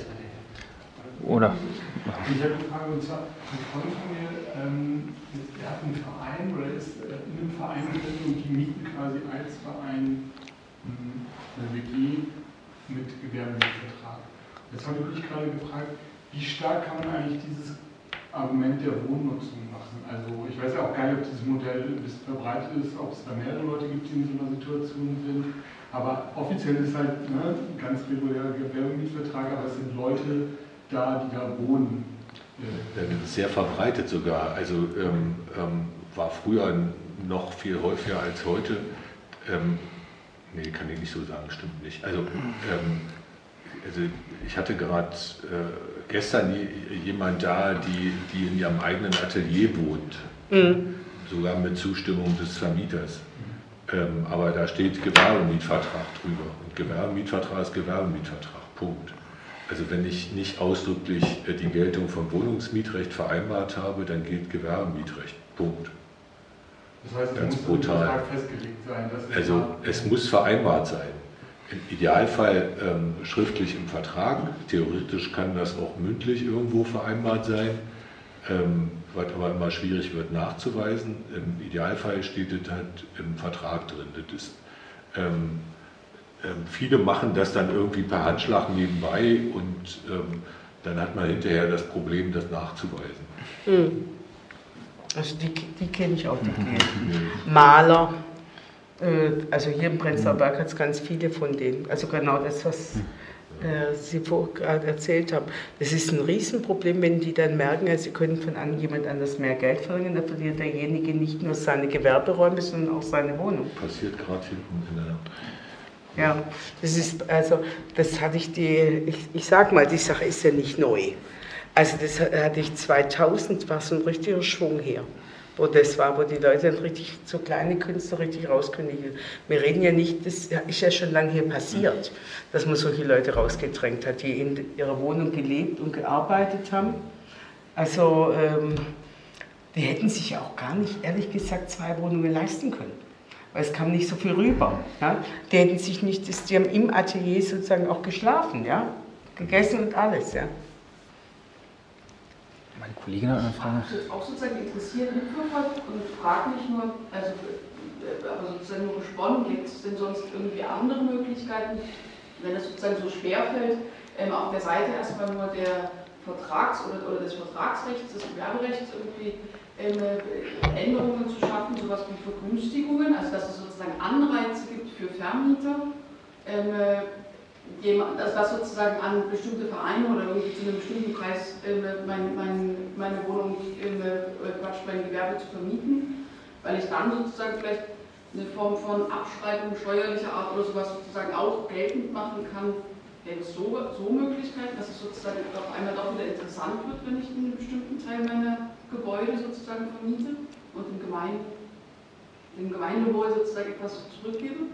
oder? Ich habe eine Frage, und zwar, ein Freund von mir, ähm, der hat einen Verein oder ist äh, in einem Verein drin und die mieten quasi als Verein hm, eine WG mit Gewerbemietvertrag. Jetzt habe ich mich gerade gefragt, wie stark kann man eigentlich dieses Argument der Wohnnutzung machen? Also ich weiß ja auch gar nicht, ob dieses Modell bisschen verbreitet ist, ob es da mehrere Leute gibt, die in so einer Situation sind. Aber offiziell ist halt ne, ganz regulärer Gewerbemietvertrag, aber es sind Leute da, die da wohnen. Sehr verbreitet sogar. Also ähm, ähm, war früher noch viel häufiger als heute. Ähm, nee, kann ich nicht so sagen, stimmt nicht. Also, ähm, also ich hatte gerade äh, gestern jemand da, die, die in ihrem eigenen Atelier wohnt, mhm. sogar mit Zustimmung des Vermieters. Ähm, aber da steht Gewerbemietvertrag drüber. Und Gewerbemietvertrag ist Gewerbemietvertrag. Punkt. Also wenn ich nicht ausdrücklich äh, die Geltung von Wohnungsmietrecht vereinbart habe, dann gilt Gewerbemietrecht. Punkt. Das heißt, es Ganz muss brutal. festgelegt sein. also es muss vereinbart sein. Im Idealfall ähm, schriftlich im Vertrag. Theoretisch kann das auch mündlich irgendwo vereinbart sein, ähm, was aber immer schwierig wird nachzuweisen. Im Idealfall steht es halt im Vertrag drin. Das ist, ähm, ähm, viele machen das dann irgendwie per Handschlag nebenbei und ähm, dann hat man hinterher das Problem, das nachzuweisen. Mhm. Also die, die kenne ich auch, die mhm. Maler. Äh, also hier im Prenzlauer. Berg hat es ganz viele von denen. Also genau das, was äh, Sie vorher erzählt haben. Das ist ein Riesenproblem, wenn die dann merken, sie können von jemand anders mehr Geld verlangen, dann verliert derjenige nicht nur seine Gewerberäume, sondern auch seine Wohnung. Passiert gerade hinten in der ja, das ist, also, das hatte ich die, ich, ich sag mal, die Sache ist ja nicht neu. Also, das hatte ich 2000, war so ein richtiger Schwung hier, wo das war, wo die Leute dann richtig, so kleine Künstler richtig rauskündigen. Wir reden ja nicht, das ist ja schon lange hier passiert, dass man solche Leute rausgedrängt hat, die in ihrer Wohnung gelebt und gearbeitet haben. Also, ähm, die hätten sich ja auch gar nicht, ehrlich gesagt, zwei Wohnungen leisten können weil es kam nicht so viel rüber. Ja? Die hätten sich nicht, die haben im Atelier sozusagen auch geschlafen, ja? gegessen und alles. Ja? Meine Kollegin hat eine Frage. Ich würde auch sozusagen interessieren und frage mich nur, also äh, aber sozusagen nur gesponnen, gibt es denn sonst irgendwie andere Möglichkeiten, wenn es sozusagen so schwerfällt, ähm, auf der Seite erstmal nur der Vertrags- oder, oder des Vertragsrechts, des Gewerberechts irgendwie Änderungen zu schaffen, sowas wie Vergünstigungen, also dass es sozusagen Anreize gibt für Vermieter, ähm, also dass sozusagen an bestimmte Vereine oder irgendwie zu einem bestimmten Preis ähm, mein, mein, meine Wohnung, Quatsch, mein Gewerbe zu vermieten, weil ich dann sozusagen vielleicht eine Form von Abschreibung steuerlicher Art oder sowas sozusagen auch geltend machen kann, Gäbe es so, so Möglichkeiten, dass es sozusagen auf einmal doch wieder interessant wird, wenn ich einen bestimmten Teil meiner Gebäude sozusagen vermiete und dem, Gemein, dem Gemeindewohl sozusagen etwas zurückgebe?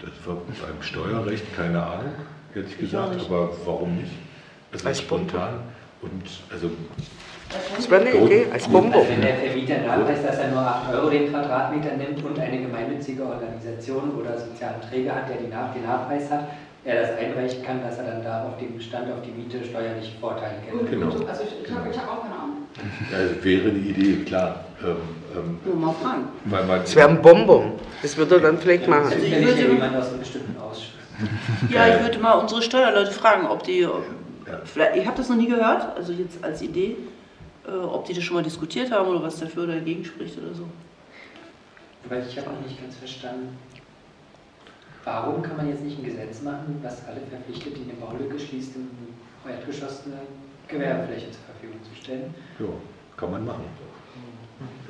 Das war beim Steuerrecht keine Ahnung, hätte ich gesagt, aber warum nicht? Also als spontan und also das wäre eine Idee, als Bombo. Also wenn der Vermieter nachweist, dass er nur 8 Euro den Quadratmeter nimmt und eine gemeinnützige Organisation oder sozialen Träger hat, der den Nachweis hat, er das einreichen kann, dass er dann da auf dem Stand auf die Miete steuerliche Vorteile kennt. Genau. Also ich, ich habe hab auch keine Ahnung. Ja, wäre die Idee, klar. Ähm, ähm, Nur mal fragen. Weil man das wäre ein Bonbon. Das würde er dann vielleicht machen. Also ich würde ja jemand aus einem bestimmten Ausschuss. Ja, ich würde mal unsere Steuerleute fragen, ob die. Ja. Ich habe das noch nie gehört, also jetzt als Idee, äh, ob die das schon mal diskutiert haben oder was dafür oder dagegen spricht oder so. Weil ich habe auch nicht ganz verstanden, Warum kann man jetzt nicht ein Gesetz machen, was alle verpflichtet, die eine Baulücke schließt, im Erdgeschoss eine Gewerbefläche zur Verfügung zu stellen? Ja, kann man machen.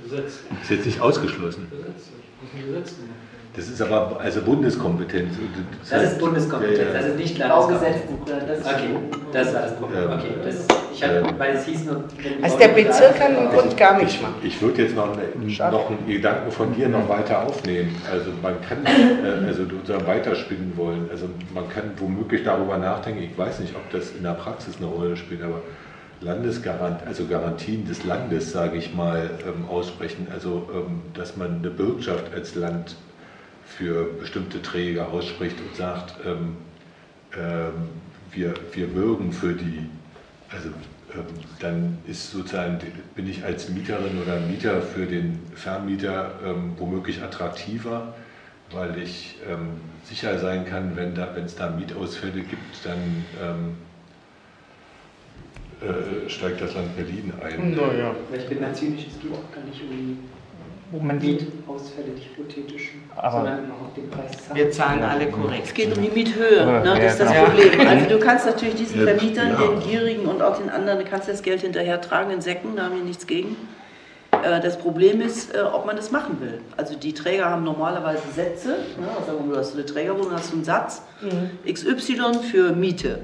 Gesetz. Ist jetzt nicht ausgeschlossen. Gesetz. Das ist ein Gesetz gemacht. Das ist aber also Bundeskompetenz. Das, das ist Bundeskompetenz, das ist nicht Landesgesetzbuch. Okay, das war das Problem. Okay, das, ich hab, weil es hieß nur. Also der Bezirk kann im Grund gar nicht machen. Ich würde jetzt noch, noch einen Gedanken von dir noch weiter aufnehmen. Also man kann äh, also sozusagen weiterspinnen wollen. Also man kann womöglich darüber nachdenken. Ich weiß nicht, ob das in der Praxis eine Rolle spielt, aber Landesgarant, also Garantien des Landes, sage ich mal, ähm, aussprechen. Also ähm, dass man eine Bürgschaft als Land für bestimmte Träger ausspricht und sagt, ähm, ähm, wir, wir bürgen für die, also ähm, dann ist sozusagen, bin ich als Mieterin oder Mieter für den Vermieter ähm, womöglich attraktiver, weil ich ähm, sicher sein kann, wenn da, es da Mietausfälle gibt, dann ähm, äh, steigt das Land Berlin ein. Naja. Ich bin da zynisch, es geht auch gar nicht um Moment, wie? Mietausfälle, die hypothetischen, Aber- sondern immer auf den Preis zahlen. Wir zahlen alle Es korrekt. geht um die Miethöhe, ne? das ist das genau. Problem. Also du kannst natürlich diesen Vermietern, ja. den Gierigen und auch den anderen, du kannst das Geld hinterher tragen in Säcken, da haben wir nichts gegen. Äh, Das Problem ist, äh, ob man das machen will. Also die Träger haben normalerweise Sätze, ne? mal, du hast eine Trägerwohnung, hast du einen Satz, XY für Miete.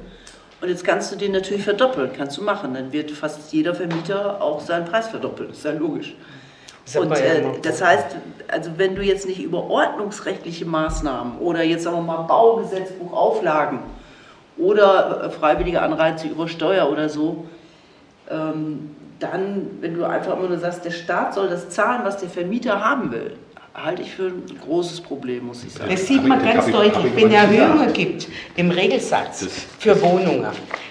Und jetzt kannst du den natürlich verdoppeln, kannst du machen. Dann wird fast jeder Vermieter auch seinen Preis verdoppeln, ist ja logisch. Das Und äh, das heißt, also wenn du jetzt nicht über ordnungsrechtliche Maßnahmen oder jetzt sagen wir mal Baugesetzbuchauflagen oder äh, freiwillige Anreize über Steuer oder so, ähm, dann, wenn du einfach immer nur sagst, der Staat soll das zahlen, was der Vermieter haben will, halte ich für ein großes Problem, muss ich sagen. Das sieht man ganz deutlich, wenn Erhöhungen gesagt. gibt im Regelsatz für Wohnungen,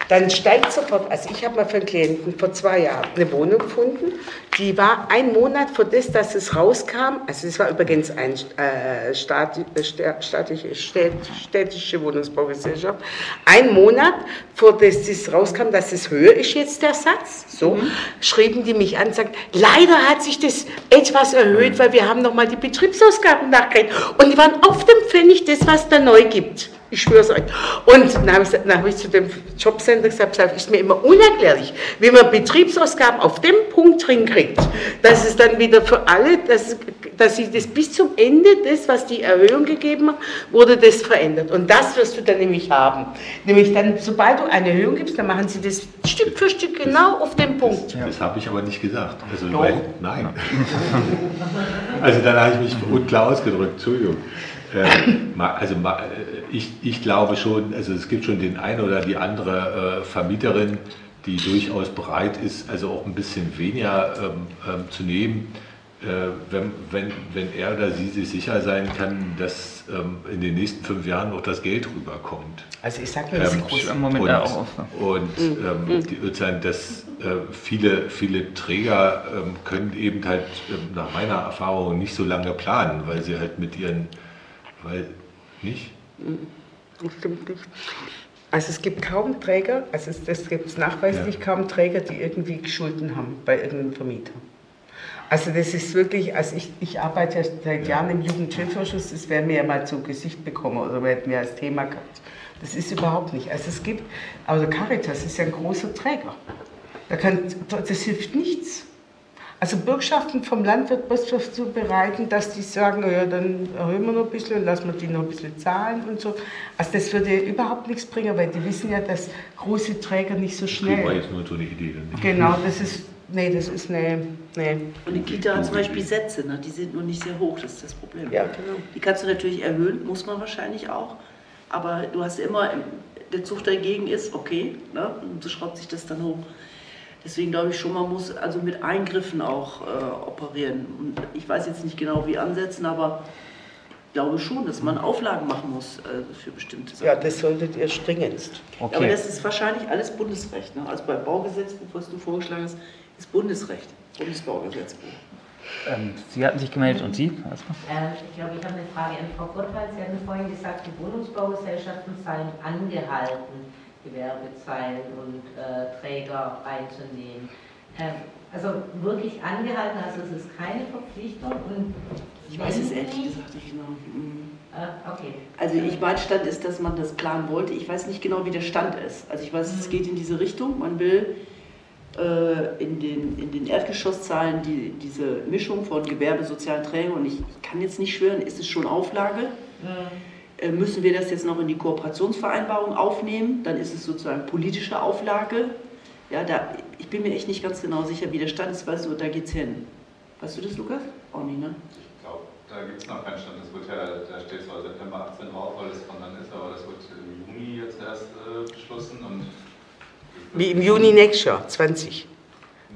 dann steigt sofort, also ich habe mal für einen Klienten vor zwei Jahren eine Wohnung gefunden, die war ein Monat vor das, dass es rauskam, also es war übrigens eine äh, Staat, sta- staatliche, städtische Wohnungsbaugesellschaft, ein Monat vor das das rauskam, dass es höher ist jetzt der Satz, so, schrieben die mich an und sagten, leider hat sich das etwas erhöht, weil wir haben nochmal die Betriebsausgaben nachgerechnet. Und die waren auf dem Pfennig das, was da neu gibt. Ich schwöre es euch. Und dann habe ich, dann habe ich zu dem Jobcenter gesagt, das ist mir immer unerklärlich, wie man Betriebsausgaben auf dem Punkt hinkriegt, dass es dann wieder für alle, dass, dass sie das bis zum Ende, das, was die Erhöhung gegeben hat, wurde das verändert. Und das wirst du dann nämlich haben. Nämlich dann, sobald du eine Erhöhung gibst, dann machen sie das Stück für Stück genau auf den Punkt. Das habe ich aber nicht gesagt. Also, Doch. weil, nein. also dann habe ich mich unklar ausgedrückt, Entschuldigung. Äh, also äh, ich, ich glaube schon, also es gibt schon den einen oder die andere äh, Vermieterin, die durchaus bereit ist, also auch ein bisschen weniger ähm, ähm, zu nehmen, äh, wenn, wenn, wenn er oder sie sich sicher sein kann, dass ähm, in den nächsten fünf Jahren auch das Geld rüberkommt. Also ich sage mir das Ähm, groß. Im Moment und, ja auch und ähm, die, sozusagen, dass äh, viele, viele Träger ähm, können eben halt ähm, nach meiner Erfahrung nicht so lange planen, weil sie halt mit ihren, weil nicht? Das stimmt nicht. Also es gibt kaum Träger, also es, das gibt es nachweislich kaum Träger, die irgendwie Schulden haben bei irgendeinem Vermieter. Also das ist wirklich, also ich, ich arbeite ja seit Jahren im Jugendhilfeausschuss, das wäre mir ja mal zu Gesicht bekommen oder wir hätten wir als Thema gehabt. Das ist überhaupt nicht. Also es gibt, also Caritas ist ja ein großer Träger. Da kann, das hilft nichts. Also Bürgschaften vom Landwirt was dazu bereiten, dass die sagen, na ja, dann erhöhen wir noch ein bisschen und lassen wir die noch ein bisschen zahlen und so. Also das würde überhaupt nichts bringen, weil die wissen ja, dass große Träger nicht so Das war schnell. jetzt nur so eine Idee. Dann. Genau, das ist, nee, das ist eine, nee. Und die Kita hat zum Beispiel Sätze, ne? die sind nur nicht sehr hoch, das ist das Problem. Ja, genau. Die kannst du natürlich erhöhen, muss man wahrscheinlich auch. Aber du hast immer, der Zug dagegen ist, okay, ne? und so schraubt sich das dann hoch. Deswegen glaube ich schon, man muss also mit Eingriffen auch äh, operieren. Und ich weiß jetzt nicht genau, wie ansetzen, aber ich glaube schon, dass man Auflagen machen muss äh, für bestimmte Sachen. Ja, das solltet ihr stringendst. Ja, aber Okay. das ist wahrscheinlich alles Bundesrecht. Ne? Also beim Baugesetzbuch, was du vorgeschlagen hast, ist Bundesrecht, Bundesbaugesetzbuch. Ähm, Sie hatten sich gemeldet und Sie? erstmal? Äh, Ich glaube, ich habe eine Frage an Frau Gottwald. Sie hatten vorhin gesagt, die Wohnungsbaugesellschaften seien angehalten, Gewerbezeilen und äh, Träger einzunehmen. Ähm, Also wirklich angehalten, also es ist keine Verpflichtung und Ich weiß es ehrlich nicht- gesagt nicht genau. Mhm. Äh, Okay. Also ich mein Stand ist, dass man das planen wollte. Ich weiß nicht genau, wie der Stand ist. Also ich weiß, es geht in diese Richtung. Man will äh, in, den, in den Erdgeschosszahlen die, diese Mischung von Gewerbe, sozialen Trägern und ich, ich kann jetzt nicht schwören, ist es schon Auflage? Äh, müssen wir das jetzt noch in die Kooperationsvereinbarung aufnehmen? Dann ist es sozusagen politische Auflage. Ja, da, ich bin mir echt nicht ganz genau sicher, wie der Stand ist. Weißt du, da geht's hin. Weißt du das, Lukas? Auch nicht, ne? Ich glaube, da gibt es noch keinen Stand. Das wird ja, da steht zwar September 18 drauf, weil es von dann ist, aber das wird im Juni jetzt erst äh, beschlossen. Und Wie im Juni nächstes Jahr, 20.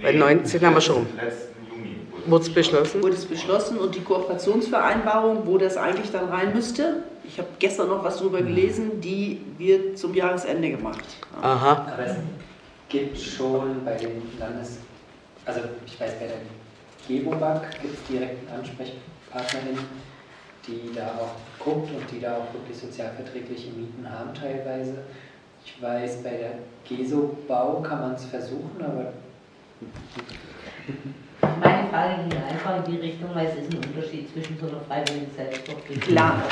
Bei 19 haben wir schon. Letzten Juni Wurde es beschlossen? Wurde es beschlossen und die Kooperationsvereinbarung, wo das eigentlich dann rein müsste, ich habe gestern noch was drüber gelesen, die wird zum Jahresende gemacht. Ja. Aha. Aber es gibt schon bei den Landes... Also ich weiß, bei der Gebobak gibt es direkt eine Ansprechpartnerin, die da auch guckt und die da auch wirklich sozialverträgliche Mieten haben teilweise. Ich weiß, bei der GESO Bau kann man es versuchen, aber Meine Frage ging einfach in die Richtung, weil es ist ein Unterschied zwischen so einer freiwilligen Selbstverpflichtung. Klar.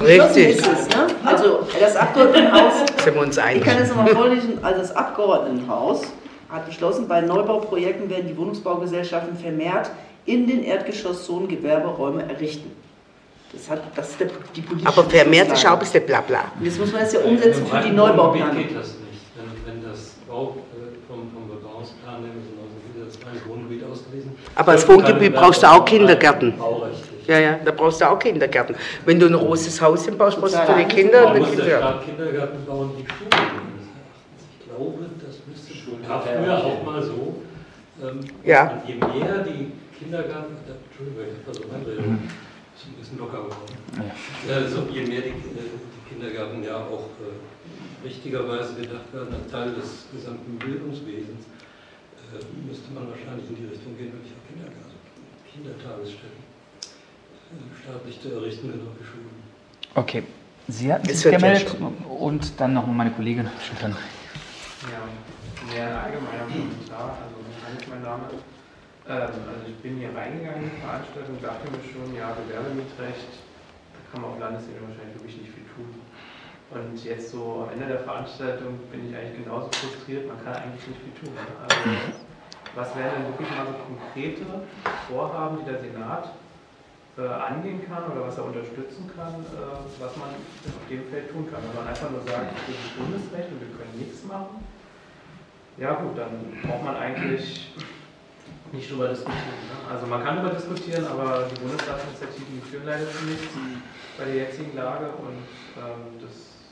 Richtig. Ist es, ne? Also das Abgeordnetenhaus, Sind wir uns ich einig? kann das nochmal vorlesen, also das Abgeordnetenhaus hat beschlossen, bei Neubauprojekten werden die Wohnungsbaugesellschaften vermehrt in den Erdgeschosszonen Gewerberäume errichten. Das, hat, das ist der, die politische Aber vermehrt ist auch ein bisschen Blabla. Und Jetzt muss man das ja umsetzen für die Neubauplanung. geht das nicht. Wenn, wenn das Bau äh, vom, vom Bebauungsplan nehmen, ist genauso wie das kleine Wohngebiet ausgewiesen. Aber als Wohngebiet brauchst du auch Kindergärten. Ja, ja, da brauchst du auch Kindergärten. Wenn du ein großes Haus hinbaust, brauchst du für die Kinder Kindergarten. Staat Kindergarten bauen, die Schulen. Ich glaube, das müsste schon. War früher auch mal so. Ähm, Ja. Und je mehr die Kindergarten, da- Entschuldigung, ich habe so Anregung, ist ein bisschen locker geworden. Äh, so, je mehr die, äh, die Kindergärten ja auch äh, richtigerweise gedacht werden als Teil des gesamten Bildungswesens, äh, müsste man wahrscheinlich in die Richtung gehen, wirklich auch Kindergarten, Kindertagesstätten äh, staatlich zu errichten, genau wie Schulen. Okay, Sie hatten sich gemeldet und dann noch meine Kollegin. Schultern. Ja, sehr ein allgemeiner Kommentar. Also, ist mein Name. Ähm, also, ich bin hier reingegangen in die Veranstaltung, dachte mir schon, ja, Gewerbemietrecht, da kann man auf Landesebene wahrscheinlich wirklich nicht viel tun. Und jetzt so am Ende der Veranstaltung bin ich eigentlich genauso frustriert, man kann eigentlich nicht viel tun. Also, was wären denn wirklich mal so konkrete Vorhaben, die der Senat äh, angehen kann oder was er unterstützen kann, äh, was man auf dem Feld tun kann. Wenn man einfach nur sagt, das ist Bundesrecht und wir können nichts machen, ja gut, dann braucht man eigentlich nicht drüber diskutieren. Ne? Also man kann darüber diskutieren, aber die Bundesratsinitiativen führen leider zu nichts bei der jetzigen Lage und ähm, das,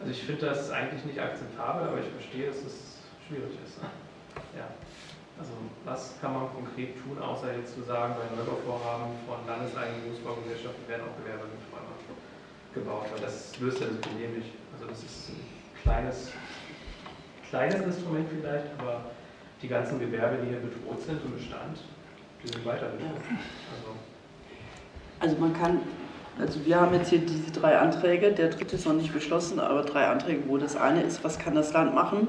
also ich finde das eigentlich nicht akzeptabel, aber ich verstehe, dass es schwierig ist. Ne? Ja. Also was kann man konkret tun, außer jetzt zu sagen, bei Neubauvorhaben von landeseigenen Wohnungsbaugesellschaften werden auch Gewerbemiträume gebaut, weil das löst ja das Problem nicht. Also das ist ein kleines, kleines Instrument vielleicht, aber die ganzen Gewerbe, die hier bedroht sind im Bestand, die sind weiter bedroht. Also, Also man kann, also wir haben jetzt hier diese drei Anträge, der dritte ist noch nicht beschlossen, aber drei Anträge, wo das eine ist, was kann das Land machen?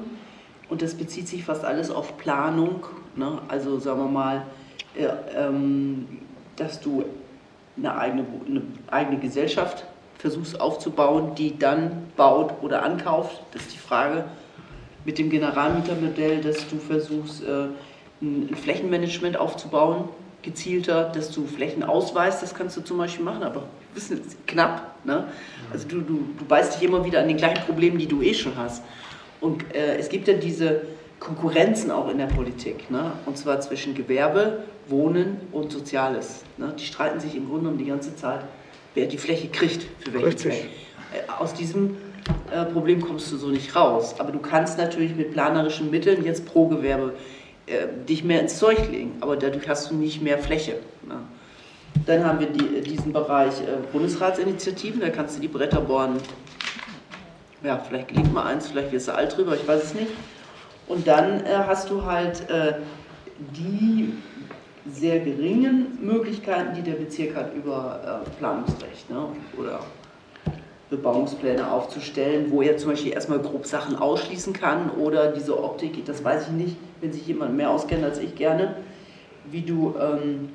Und das bezieht sich fast alles auf Planung, ne? also sagen wir mal, äh, ähm, dass du eine eigene, eine eigene Gesellschaft versuchst aufzubauen, die dann baut oder ankauft. Das ist die Frage mit dem Generalmietermodell, dass du versuchst, äh, ein Flächenmanagement aufzubauen, gezielter, dass du Flächen ausweist, das kannst du zum Beispiel machen, aber wissen knapp. Ne? Also du, du, du beißt dich immer wieder an den gleichen Problemen, die du eh schon hast. Und äh, es gibt ja diese Konkurrenzen auch in der Politik, ne? und zwar zwischen Gewerbe, Wohnen und Soziales. Ne? Die streiten sich im Grunde um die ganze Zeit, wer die Fläche kriegt, für welchen Richtig. Zweck. Äh, Aus diesem äh, Problem kommst du so nicht raus. Aber du kannst natürlich mit planerischen Mitteln jetzt pro Gewerbe äh, dich mehr ins Zeug legen, aber dadurch hast du nicht mehr Fläche. Ne? Dann haben wir die, diesen Bereich äh, Bundesratsinitiativen, da kannst du die Bretter bohren. Ja, vielleicht gelingt mal eins, vielleicht wirst du alt drüber, ich weiß es nicht. Und dann äh, hast du halt äh, die sehr geringen Möglichkeiten, die der Bezirk hat über äh, Planungsrecht ne? oder Bebauungspläne aufzustellen, wo er zum Beispiel erstmal grob Sachen ausschließen kann oder diese Optik, das weiß ich nicht, wenn sich jemand mehr auskennt als ich gerne, wie du ähm,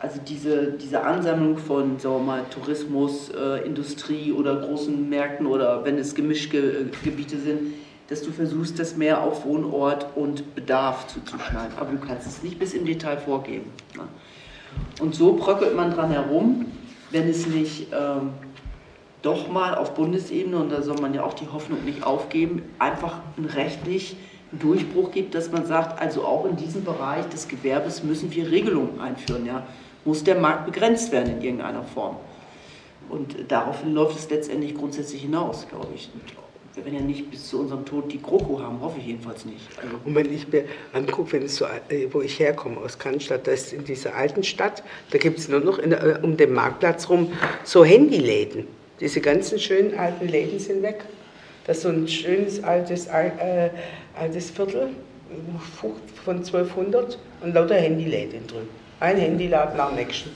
also diese, diese Ansammlung von sagen mal, Tourismus, äh, Industrie oder großen Märkten oder wenn es Gemischgebiete sind, dass du versuchst, das mehr auf Wohnort und Bedarf zuzuschneiden. Aber du kannst es nicht bis im Detail vorgeben. Ne? Und so bröckelt man dran herum, wenn es nicht ähm, doch mal auf Bundesebene, und da soll man ja auch die Hoffnung nicht aufgeben, einfach einen rechtlich Durchbruch gibt, dass man sagt, also auch in diesem Bereich des Gewerbes müssen wir Regelungen einführen. Ja? Muss der Markt begrenzt werden in irgendeiner Form. Und daraufhin läuft es letztendlich grundsätzlich hinaus, glaube ich. Wir werden ja nicht bis zu unserem Tod die GroKo haben, hoffe ich jedenfalls nicht. Also, Und wenn ich mir angucke, wenn es so, äh, wo ich herkomme, aus Cannstatt, da ist in dieser alten Stadt, da gibt es nur noch der- um den Marktplatz rum so Handyläden. Diese ganzen schönen alten Läden sind weg. Das ist so ein schönes altes, äh, altes Viertel von 1200 und lauter Handyläden drin. Ein Handyladen nach dem nächsten.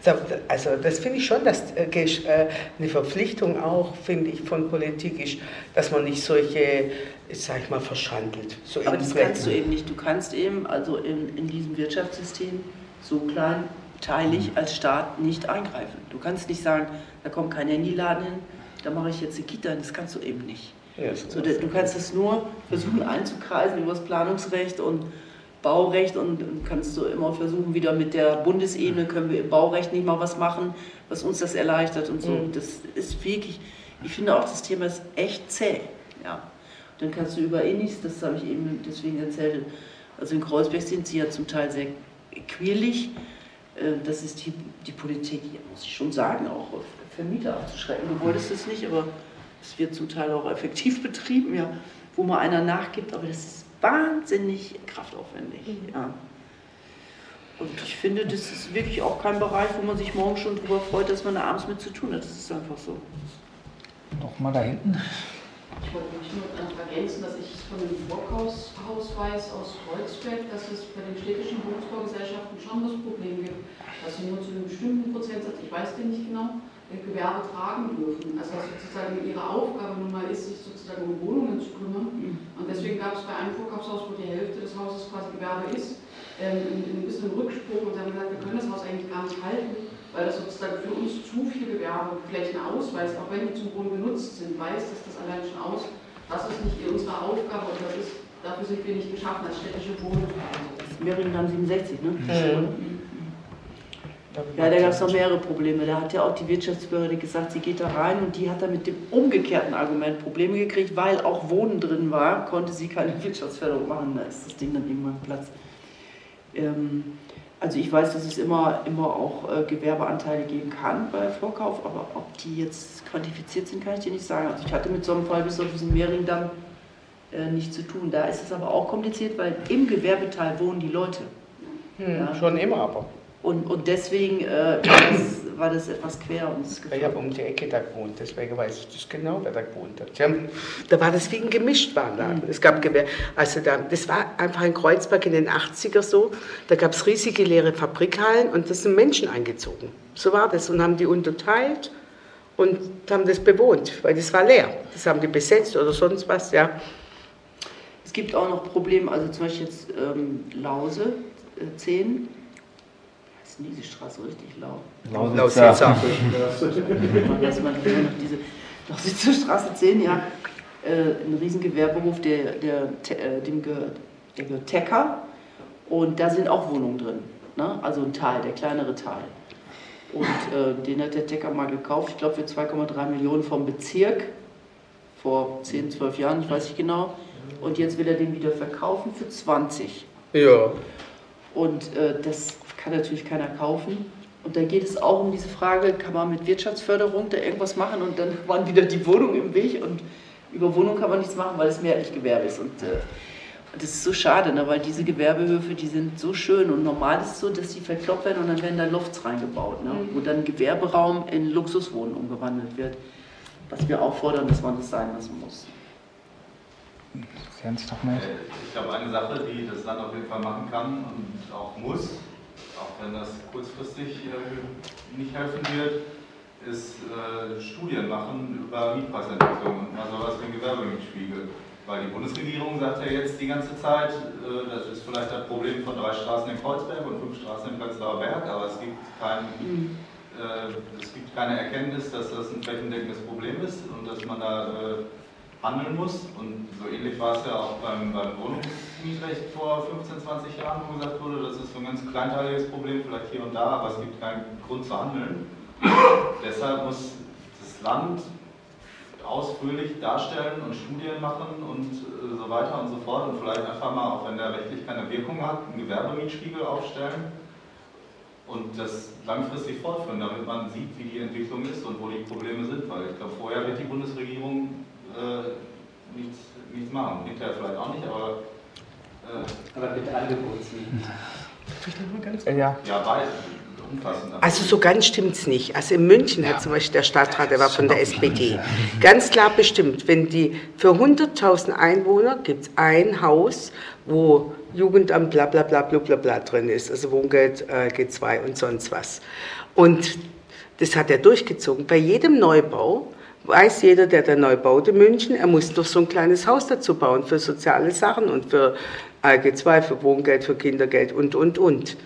So, Also das finde ich schon, dass äh, äh, eine Verpflichtung auch, finde ich, von Politik ist, dass man nicht solche, sag ich mal, verschandelt. So aber das kannst du eben nicht. Du kannst eben, also in, in diesem Wirtschaftssystem, so kleinteilig als Staat nicht eingreifen. Du kannst nicht sagen, da kommt kein Handyladen hin, da mache ich jetzt eine Kita, das kannst du eben nicht. Ja, so, du kannst es nur versuchen einzukreisen über das Planungsrecht und Baurecht und, und kannst du immer versuchen, wieder mit der Bundesebene können wir im Baurecht nicht mal was machen, was uns das erleichtert und so. Mhm. Das ist wirklich, ich finde auch, das Thema ist echt zäh. Ja. Dann kannst du über Innis, das habe ich eben deswegen erzählt, also in Kreuzberg sind sie ja zum Teil sehr quirlig. Äh, das ist die, die Politik, muss ich schon sagen, auch Vermieter abzuschrecken. Du wolltest es nicht, aber es wird zum Teil auch effektiv betrieben, ja, wo mal einer nachgibt, aber das ist wahnsinnig kraftaufwendig. Mhm. Ja. Und ich finde, das ist wirklich auch kein Bereich, wo man sich morgen schon darüber freut, dass man da abends mit zu tun hat. Das ist einfach so. Nochmal da hinten. Ich wollte mich nur noch ergänzen, dass ich von dem Brockhaus weiß aus Kreuzberg, dass es bei den städtischen Wohnungsbaugesellschaften schon das Problem gibt, dass sie nur zu einem bestimmten Prozentsatz, ich weiß den nicht genau, Gewerbe tragen dürfen. Also sozusagen ihre Aufgabe nun mal ist, sich sozusagen um Wohnungen zu kümmern. Mhm. Und deswegen gab es bei einem Vorkaufshaus, wo die Hälfte des Hauses quasi Gewerbe ist, ähm, ein bisschen Rücksprung und haben gesagt, wir können das Haus eigentlich gar nicht halten, weil das sozusagen für uns zu viel Gewerbeflächen ausweist, auch wenn die zum Wohnen genutzt sind, weist das das allein schon aus. Das ist nicht unsere Aufgabe und das ist, dafür sind wir nicht geschaffen als städtische Wohnung. Mehringen 67, ne? Mhm. Ja, da gab es noch mehrere Probleme. Da hat ja auch die Wirtschaftsbehörde gesagt, sie geht da rein und die hat dann mit dem umgekehrten Argument Probleme gekriegt, weil auch Wohnen drin war, konnte sie keine Wirtschaftsförderung machen. Da ist das Ding dann irgendwann Platz. Ähm, also ich weiß, dass es immer, immer auch äh, Gewerbeanteile geben kann bei Vorkauf, aber ob die jetzt quantifiziert sind, kann ich dir nicht sagen. Also ich hatte mit so einem Fall bis auf diesen Mehringdamm äh, nichts zu tun. Da ist es aber auch kompliziert, weil im Gewerbeteil wohnen die Leute. Hm, ja. Schon immer aber. Und, und deswegen äh, war, das, war, das, etwas quer. Und ich habe um die Ecke da gewohnt, deswegen weiß ich das genau, wer da gewohnt hat. Haben, da war das wie ein Gemischtwarenladen. Mhm. Es gab Gewehr, also da, das war einfach in Kreuzberg in den 80er so. Da gab es riesige leere Fabrikhallen und da sind Menschen eingezogen. So war das und haben die unterteilt und haben das bewohnt, weil das war leer. Das haben die besetzt oder sonst was, ja. Es gibt auch noch Probleme, also zum Beispiel jetzt ähm, Lause, äh, 10 ist diese Straße richtig laut? Lausitzer. Erstmal noch diese Lausitzer Straße 10, ja. Äh, ein Riesengewerbehof, der, der, äh, dem gehört, der gehört Tecker. Und da sind auch Wohnungen drin. Ne? Also ein Teil, der kleinere Teil. Und äh, den hat der Tecker mal gekauft, ich glaube für 2,3 Millionen vom Bezirk. Vor 10, 12 Jahren, ich weiß nicht genau. Und jetzt will er den wieder verkaufen für 20. Ja. Und äh, das kann natürlich keiner kaufen. Und da geht es auch um diese Frage, kann man mit Wirtschaftsförderung da irgendwas machen und dann waren wieder die Wohnungen im Weg und über Wohnung kann man nichts machen, weil es mehrheitlich Gewerbe ist. Und, äh, und das ist so schade, ne, weil diese Gewerbehöfe, die sind so schön und normal ist es so, dass sie verkloppt werden und dann werden da Lofts reingebaut, ne, wo dann Gewerberaum in Luxuswohnen umgewandelt wird. Was wir auch fordern, dass man das sein lassen muss. Äh, ich glaube, eine Sache, die das Land auf jeden Fall machen kann und auch muss, auch wenn das kurzfristig äh, nicht helfen wird, ist äh, Studien machen über Mietpreisentwicklung und also was für ein Gewerbemietspiegel. Weil die Bundesregierung sagt ja jetzt die ganze Zeit, äh, das ist vielleicht das Problem von drei Straßen in Kreuzberg und fünf Straßen in Prenzlauer Berg, aber es gibt, kein, mhm. äh, es gibt keine Erkenntnis, dass das ein flächendeckendes Problem ist und dass man da äh, handeln muss. Und so ähnlich war es ja auch beim, beim Wohnungsmietrecht vor 15, 20 Jahren, wo gesagt wurde, das ist so ein ganz kleinteiliges Problem, vielleicht hier und da, aber es gibt keinen Grund zu handeln. Deshalb muss das Land ausführlich darstellen und Studien machen und äh, so weiter und so fort und vielleicht einfach mal, auch wenn der rechtlich keine Wirkung hat, einen Gewerbemietspiegel aufstellen und das langfristig fortführen, damit man sieht, wie die Entwicklung ist und wo die Probleme sind, weil ich glaube, vorher wird die Bundesregierung äh, nichts, nichts machen. Hinterher vielleicht auch nicht, aber. Äh, aber mit Angebotsmieten. Ja, ja weil. Also so ganz stimmt es nicht. Also in München ja. hat zum Beispiel der Stadtrat, der war von der SPD, ganz klar bestimmt, wenn die für 100.000 Einwohner gibt es ein Haus, wo Jugendamt bla bla bla bla bla, bla drin ist, also Wohngeld äh, G2 und sonst was. Und das hat er durchgezogen. Bei jedem Neubau weiß jeder, der da neu baut in München, er muss doch so ein kleines Haus dazu bauen für soziale Sachen und für AG2, für Wohngeld, für Kindergeld und, und, und.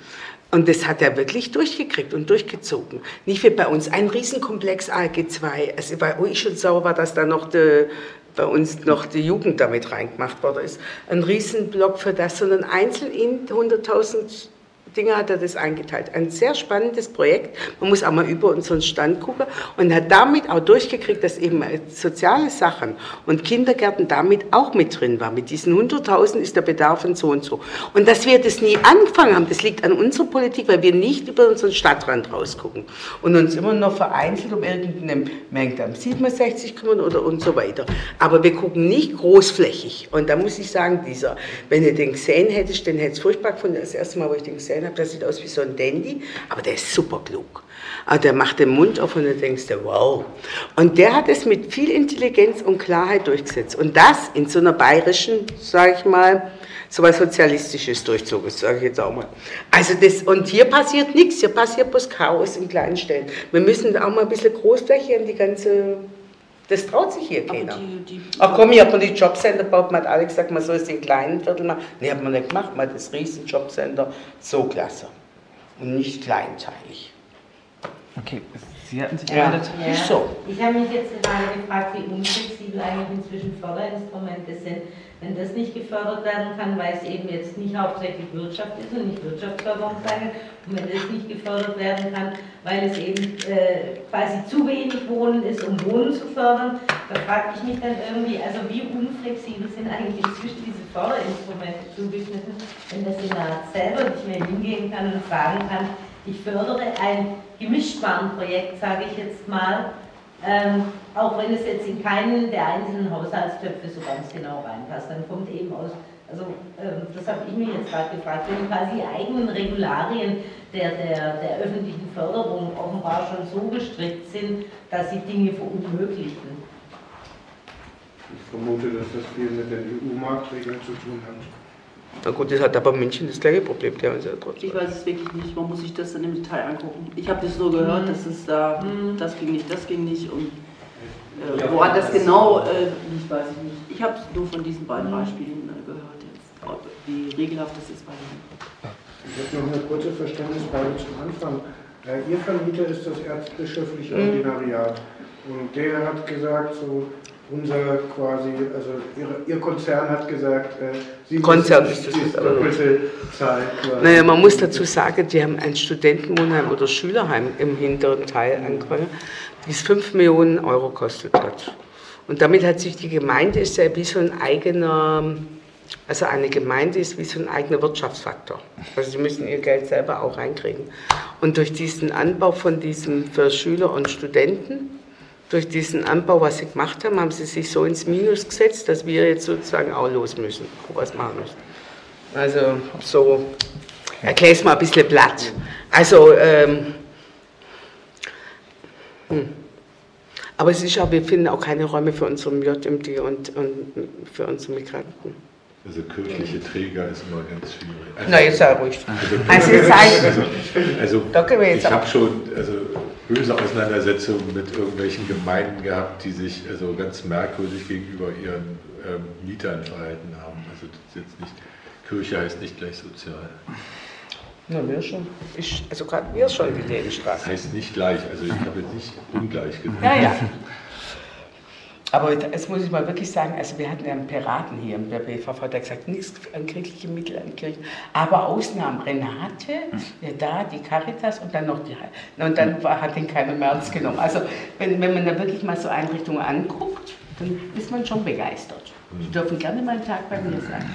Und das hat er wirklich durchgekriegt und durchgezogen. Nicht wie bei uns, ein Riesenkomplex ALG 2. Also weil, wo ich schon sauer war, dass da noch die, bei uns noch die Jugend damit reingemacht worden ist. Ein Riesenblock für das, sondern einzeln in 100.000 Dinge hat er das eingeteilt. Ein sehr spannendes Projekt. Man muss auch mal über unseren Stand gucken und hat damit auch durchgekriegt, dass eben soziale Sachen und Kindergärten damit auch mit drin war. Mit diesen 100.000 ist der Bedarf und so und so. Und dass wir das nie angefangen haben, das liegt an unserer Politik, weil wir nicht über unseren Stadtrand rausgucken und uns immer noch vereinzelt um irgendeine Menge am 67 kümmern oder und so weiter. Aber wir gucken nicht großflächig. Und da muss ich sagen, dieser, wenn ihr den gesehen hättest, den hätte es furchtbar gefunden, das erste Mal, wo ich den gesehen habe, habe, der sieht aus wie so ein Dandy, aber der ist super klug. Also der macht den Mund auf und du denkst dir, wow. Und der hat es mit viel Intelligenz und Klarheit durchgesetzt. Und das in so einer bayerischen, sage ich mal, so was Sozialistisches durchzogen, sage ich jetzt auch mal. Also das, und hier passiert nichts, hier passiert bloß Chaos in kleinen Stellen. Wir müssen auch mal ein bisschen Großfläche in die ganze das traut sich hier keiner. Die, die, Ach komm, hier hat man die Jobcenter gebaut, man hat alle gesagt, man soll es in kleinen Viertel machen. Nee, hat man nicht gemacht, man hat das riesen Jobcenter, so klasse. Und nicht kleinteilig. Okay, Sie hatten sich ja. gemeldet. Ja. So. Ich habe mich jetzt gerade gefragt, wie unflexibel eigentlich inzwischen Förderinstrumente sind wenn das nicht gefördert werden kann, weil es eben jetzt nicht hauptsächlich Wirtschaft ist und nicht Wirtschaftsförderung sein und wenn das nicht gefördert werden kann, weil es eben äh, quasi zu wenig Wohnen ist, um Wohnen zu fördern, da frage ich mich dann irgendwie, also wie unflexibel sind eigentlich inzwischen diese Förderinstrumente zugeschnitten, wenn der Senat selber nicht mehr hingehen kann und sagen kann, ich fördere ein Gemischtwarenprojekt, sage ich jetzt mal, ähm, auch wenn es jetzt in keinen der einzelnen Haushaltstöpfe so ganz genau reinpasst, dann kommt eben aus, also ähm, das habe ich mir jetzt gerade gefragt, wenn quasi die eigenen Regularien der, der, der öffentlichen Förderung offenbar schon so gestrickt sind, dass sie Dinge verunmöglichen. Ich vermute, dass das viel mit den EU-Marktregeln zu tun hat. Na gut, das hat aber München das gleiche Problem. Der ja trotzdem. Ich weiß es wirklich nicht. Man muss sich das dann im Detail angucken. Ich habe das nur gehört, mhm. dass es da, mhm. das ging nicht, das ging nicht. Und äh, woran das genau äh, liegt, weiß ich nicht. Ich habe es nur von diesen beiden mhm. Beispielen äh, gehört, jetzt, wie regelhaft das ist bei Ihnen. Ich habe noch eine kurze Verständnisfrage zum Anfang. Äh, Ihr Vermieter ist das erzbischöfliche mhm. Ordinariat. Und der hat gesagt, so, unser quasi, also ihre, Ihr Konzern hat gesagt, äh, Sie Konzern ist das nicht, aber Zeit. Naja, man muss dazu sagen, die haben ein Studentenwohnheim oder Schülerheim im hinteren Teil angefangen, das 5 Millionen Euro kostet hat. Und damit hat sich die Gemeinde, ist ja wie so ein eigener, also eine Gemeinde ist wie so ein eigener Wirtschaftsfaktor. Also sie müssen ihr Geld selber auch reinkriegen. Und durch diesen Anbau von diesem für Schüler und Studenten, durch diesen Anbau, was sie gemacht haben, haben sie sich so ins Minus gesetzt, dass wir jetzt sozusagen auch los müssen, was machen müssen. Also so, erkläre es mal ein bisschen platt. Also, ähm, hm. aber es ist auch, wir finden auch keine Räume für unsere JMD und, und für unsere Migranten. Also kirchliche Träger ist immer ganz schwierig. Also, Na, jetzt sei ruhig. Also, also, also, also ich habe schon, also böse Auseinandersetzungen mit irgendwelchen Gemeinden gehabt, die sich also ganz merkwürdig gegenüber ihren ähm, Mietern verhalten haben. Also das jetzt nicht, Kirche heißt nicht gleich sozial. Na, wir schon. Ich, also gerade wir schon die Lebenstraße. Das heißt nicht gleich, also ich habe jetzt nicht ungleich gesagt. Ja, ja. Aber jetzt muss ich mal wirklich sagen, also wir hatten ja einen Piraten hier im BVV, der gesagt, nichts an kirchliche Mittel an Kirchen, aber Ausnahmen. Renate, ja da, die Caritas und dann noch die Und dann war, hat ihn keiner mehr ernst genommen. Also wenn, wenn man da wirklich mal so Einrichtungen anguckt, dann ist man schon begeistert. Sie dürfen gerne mal einen Tag bei mir sein.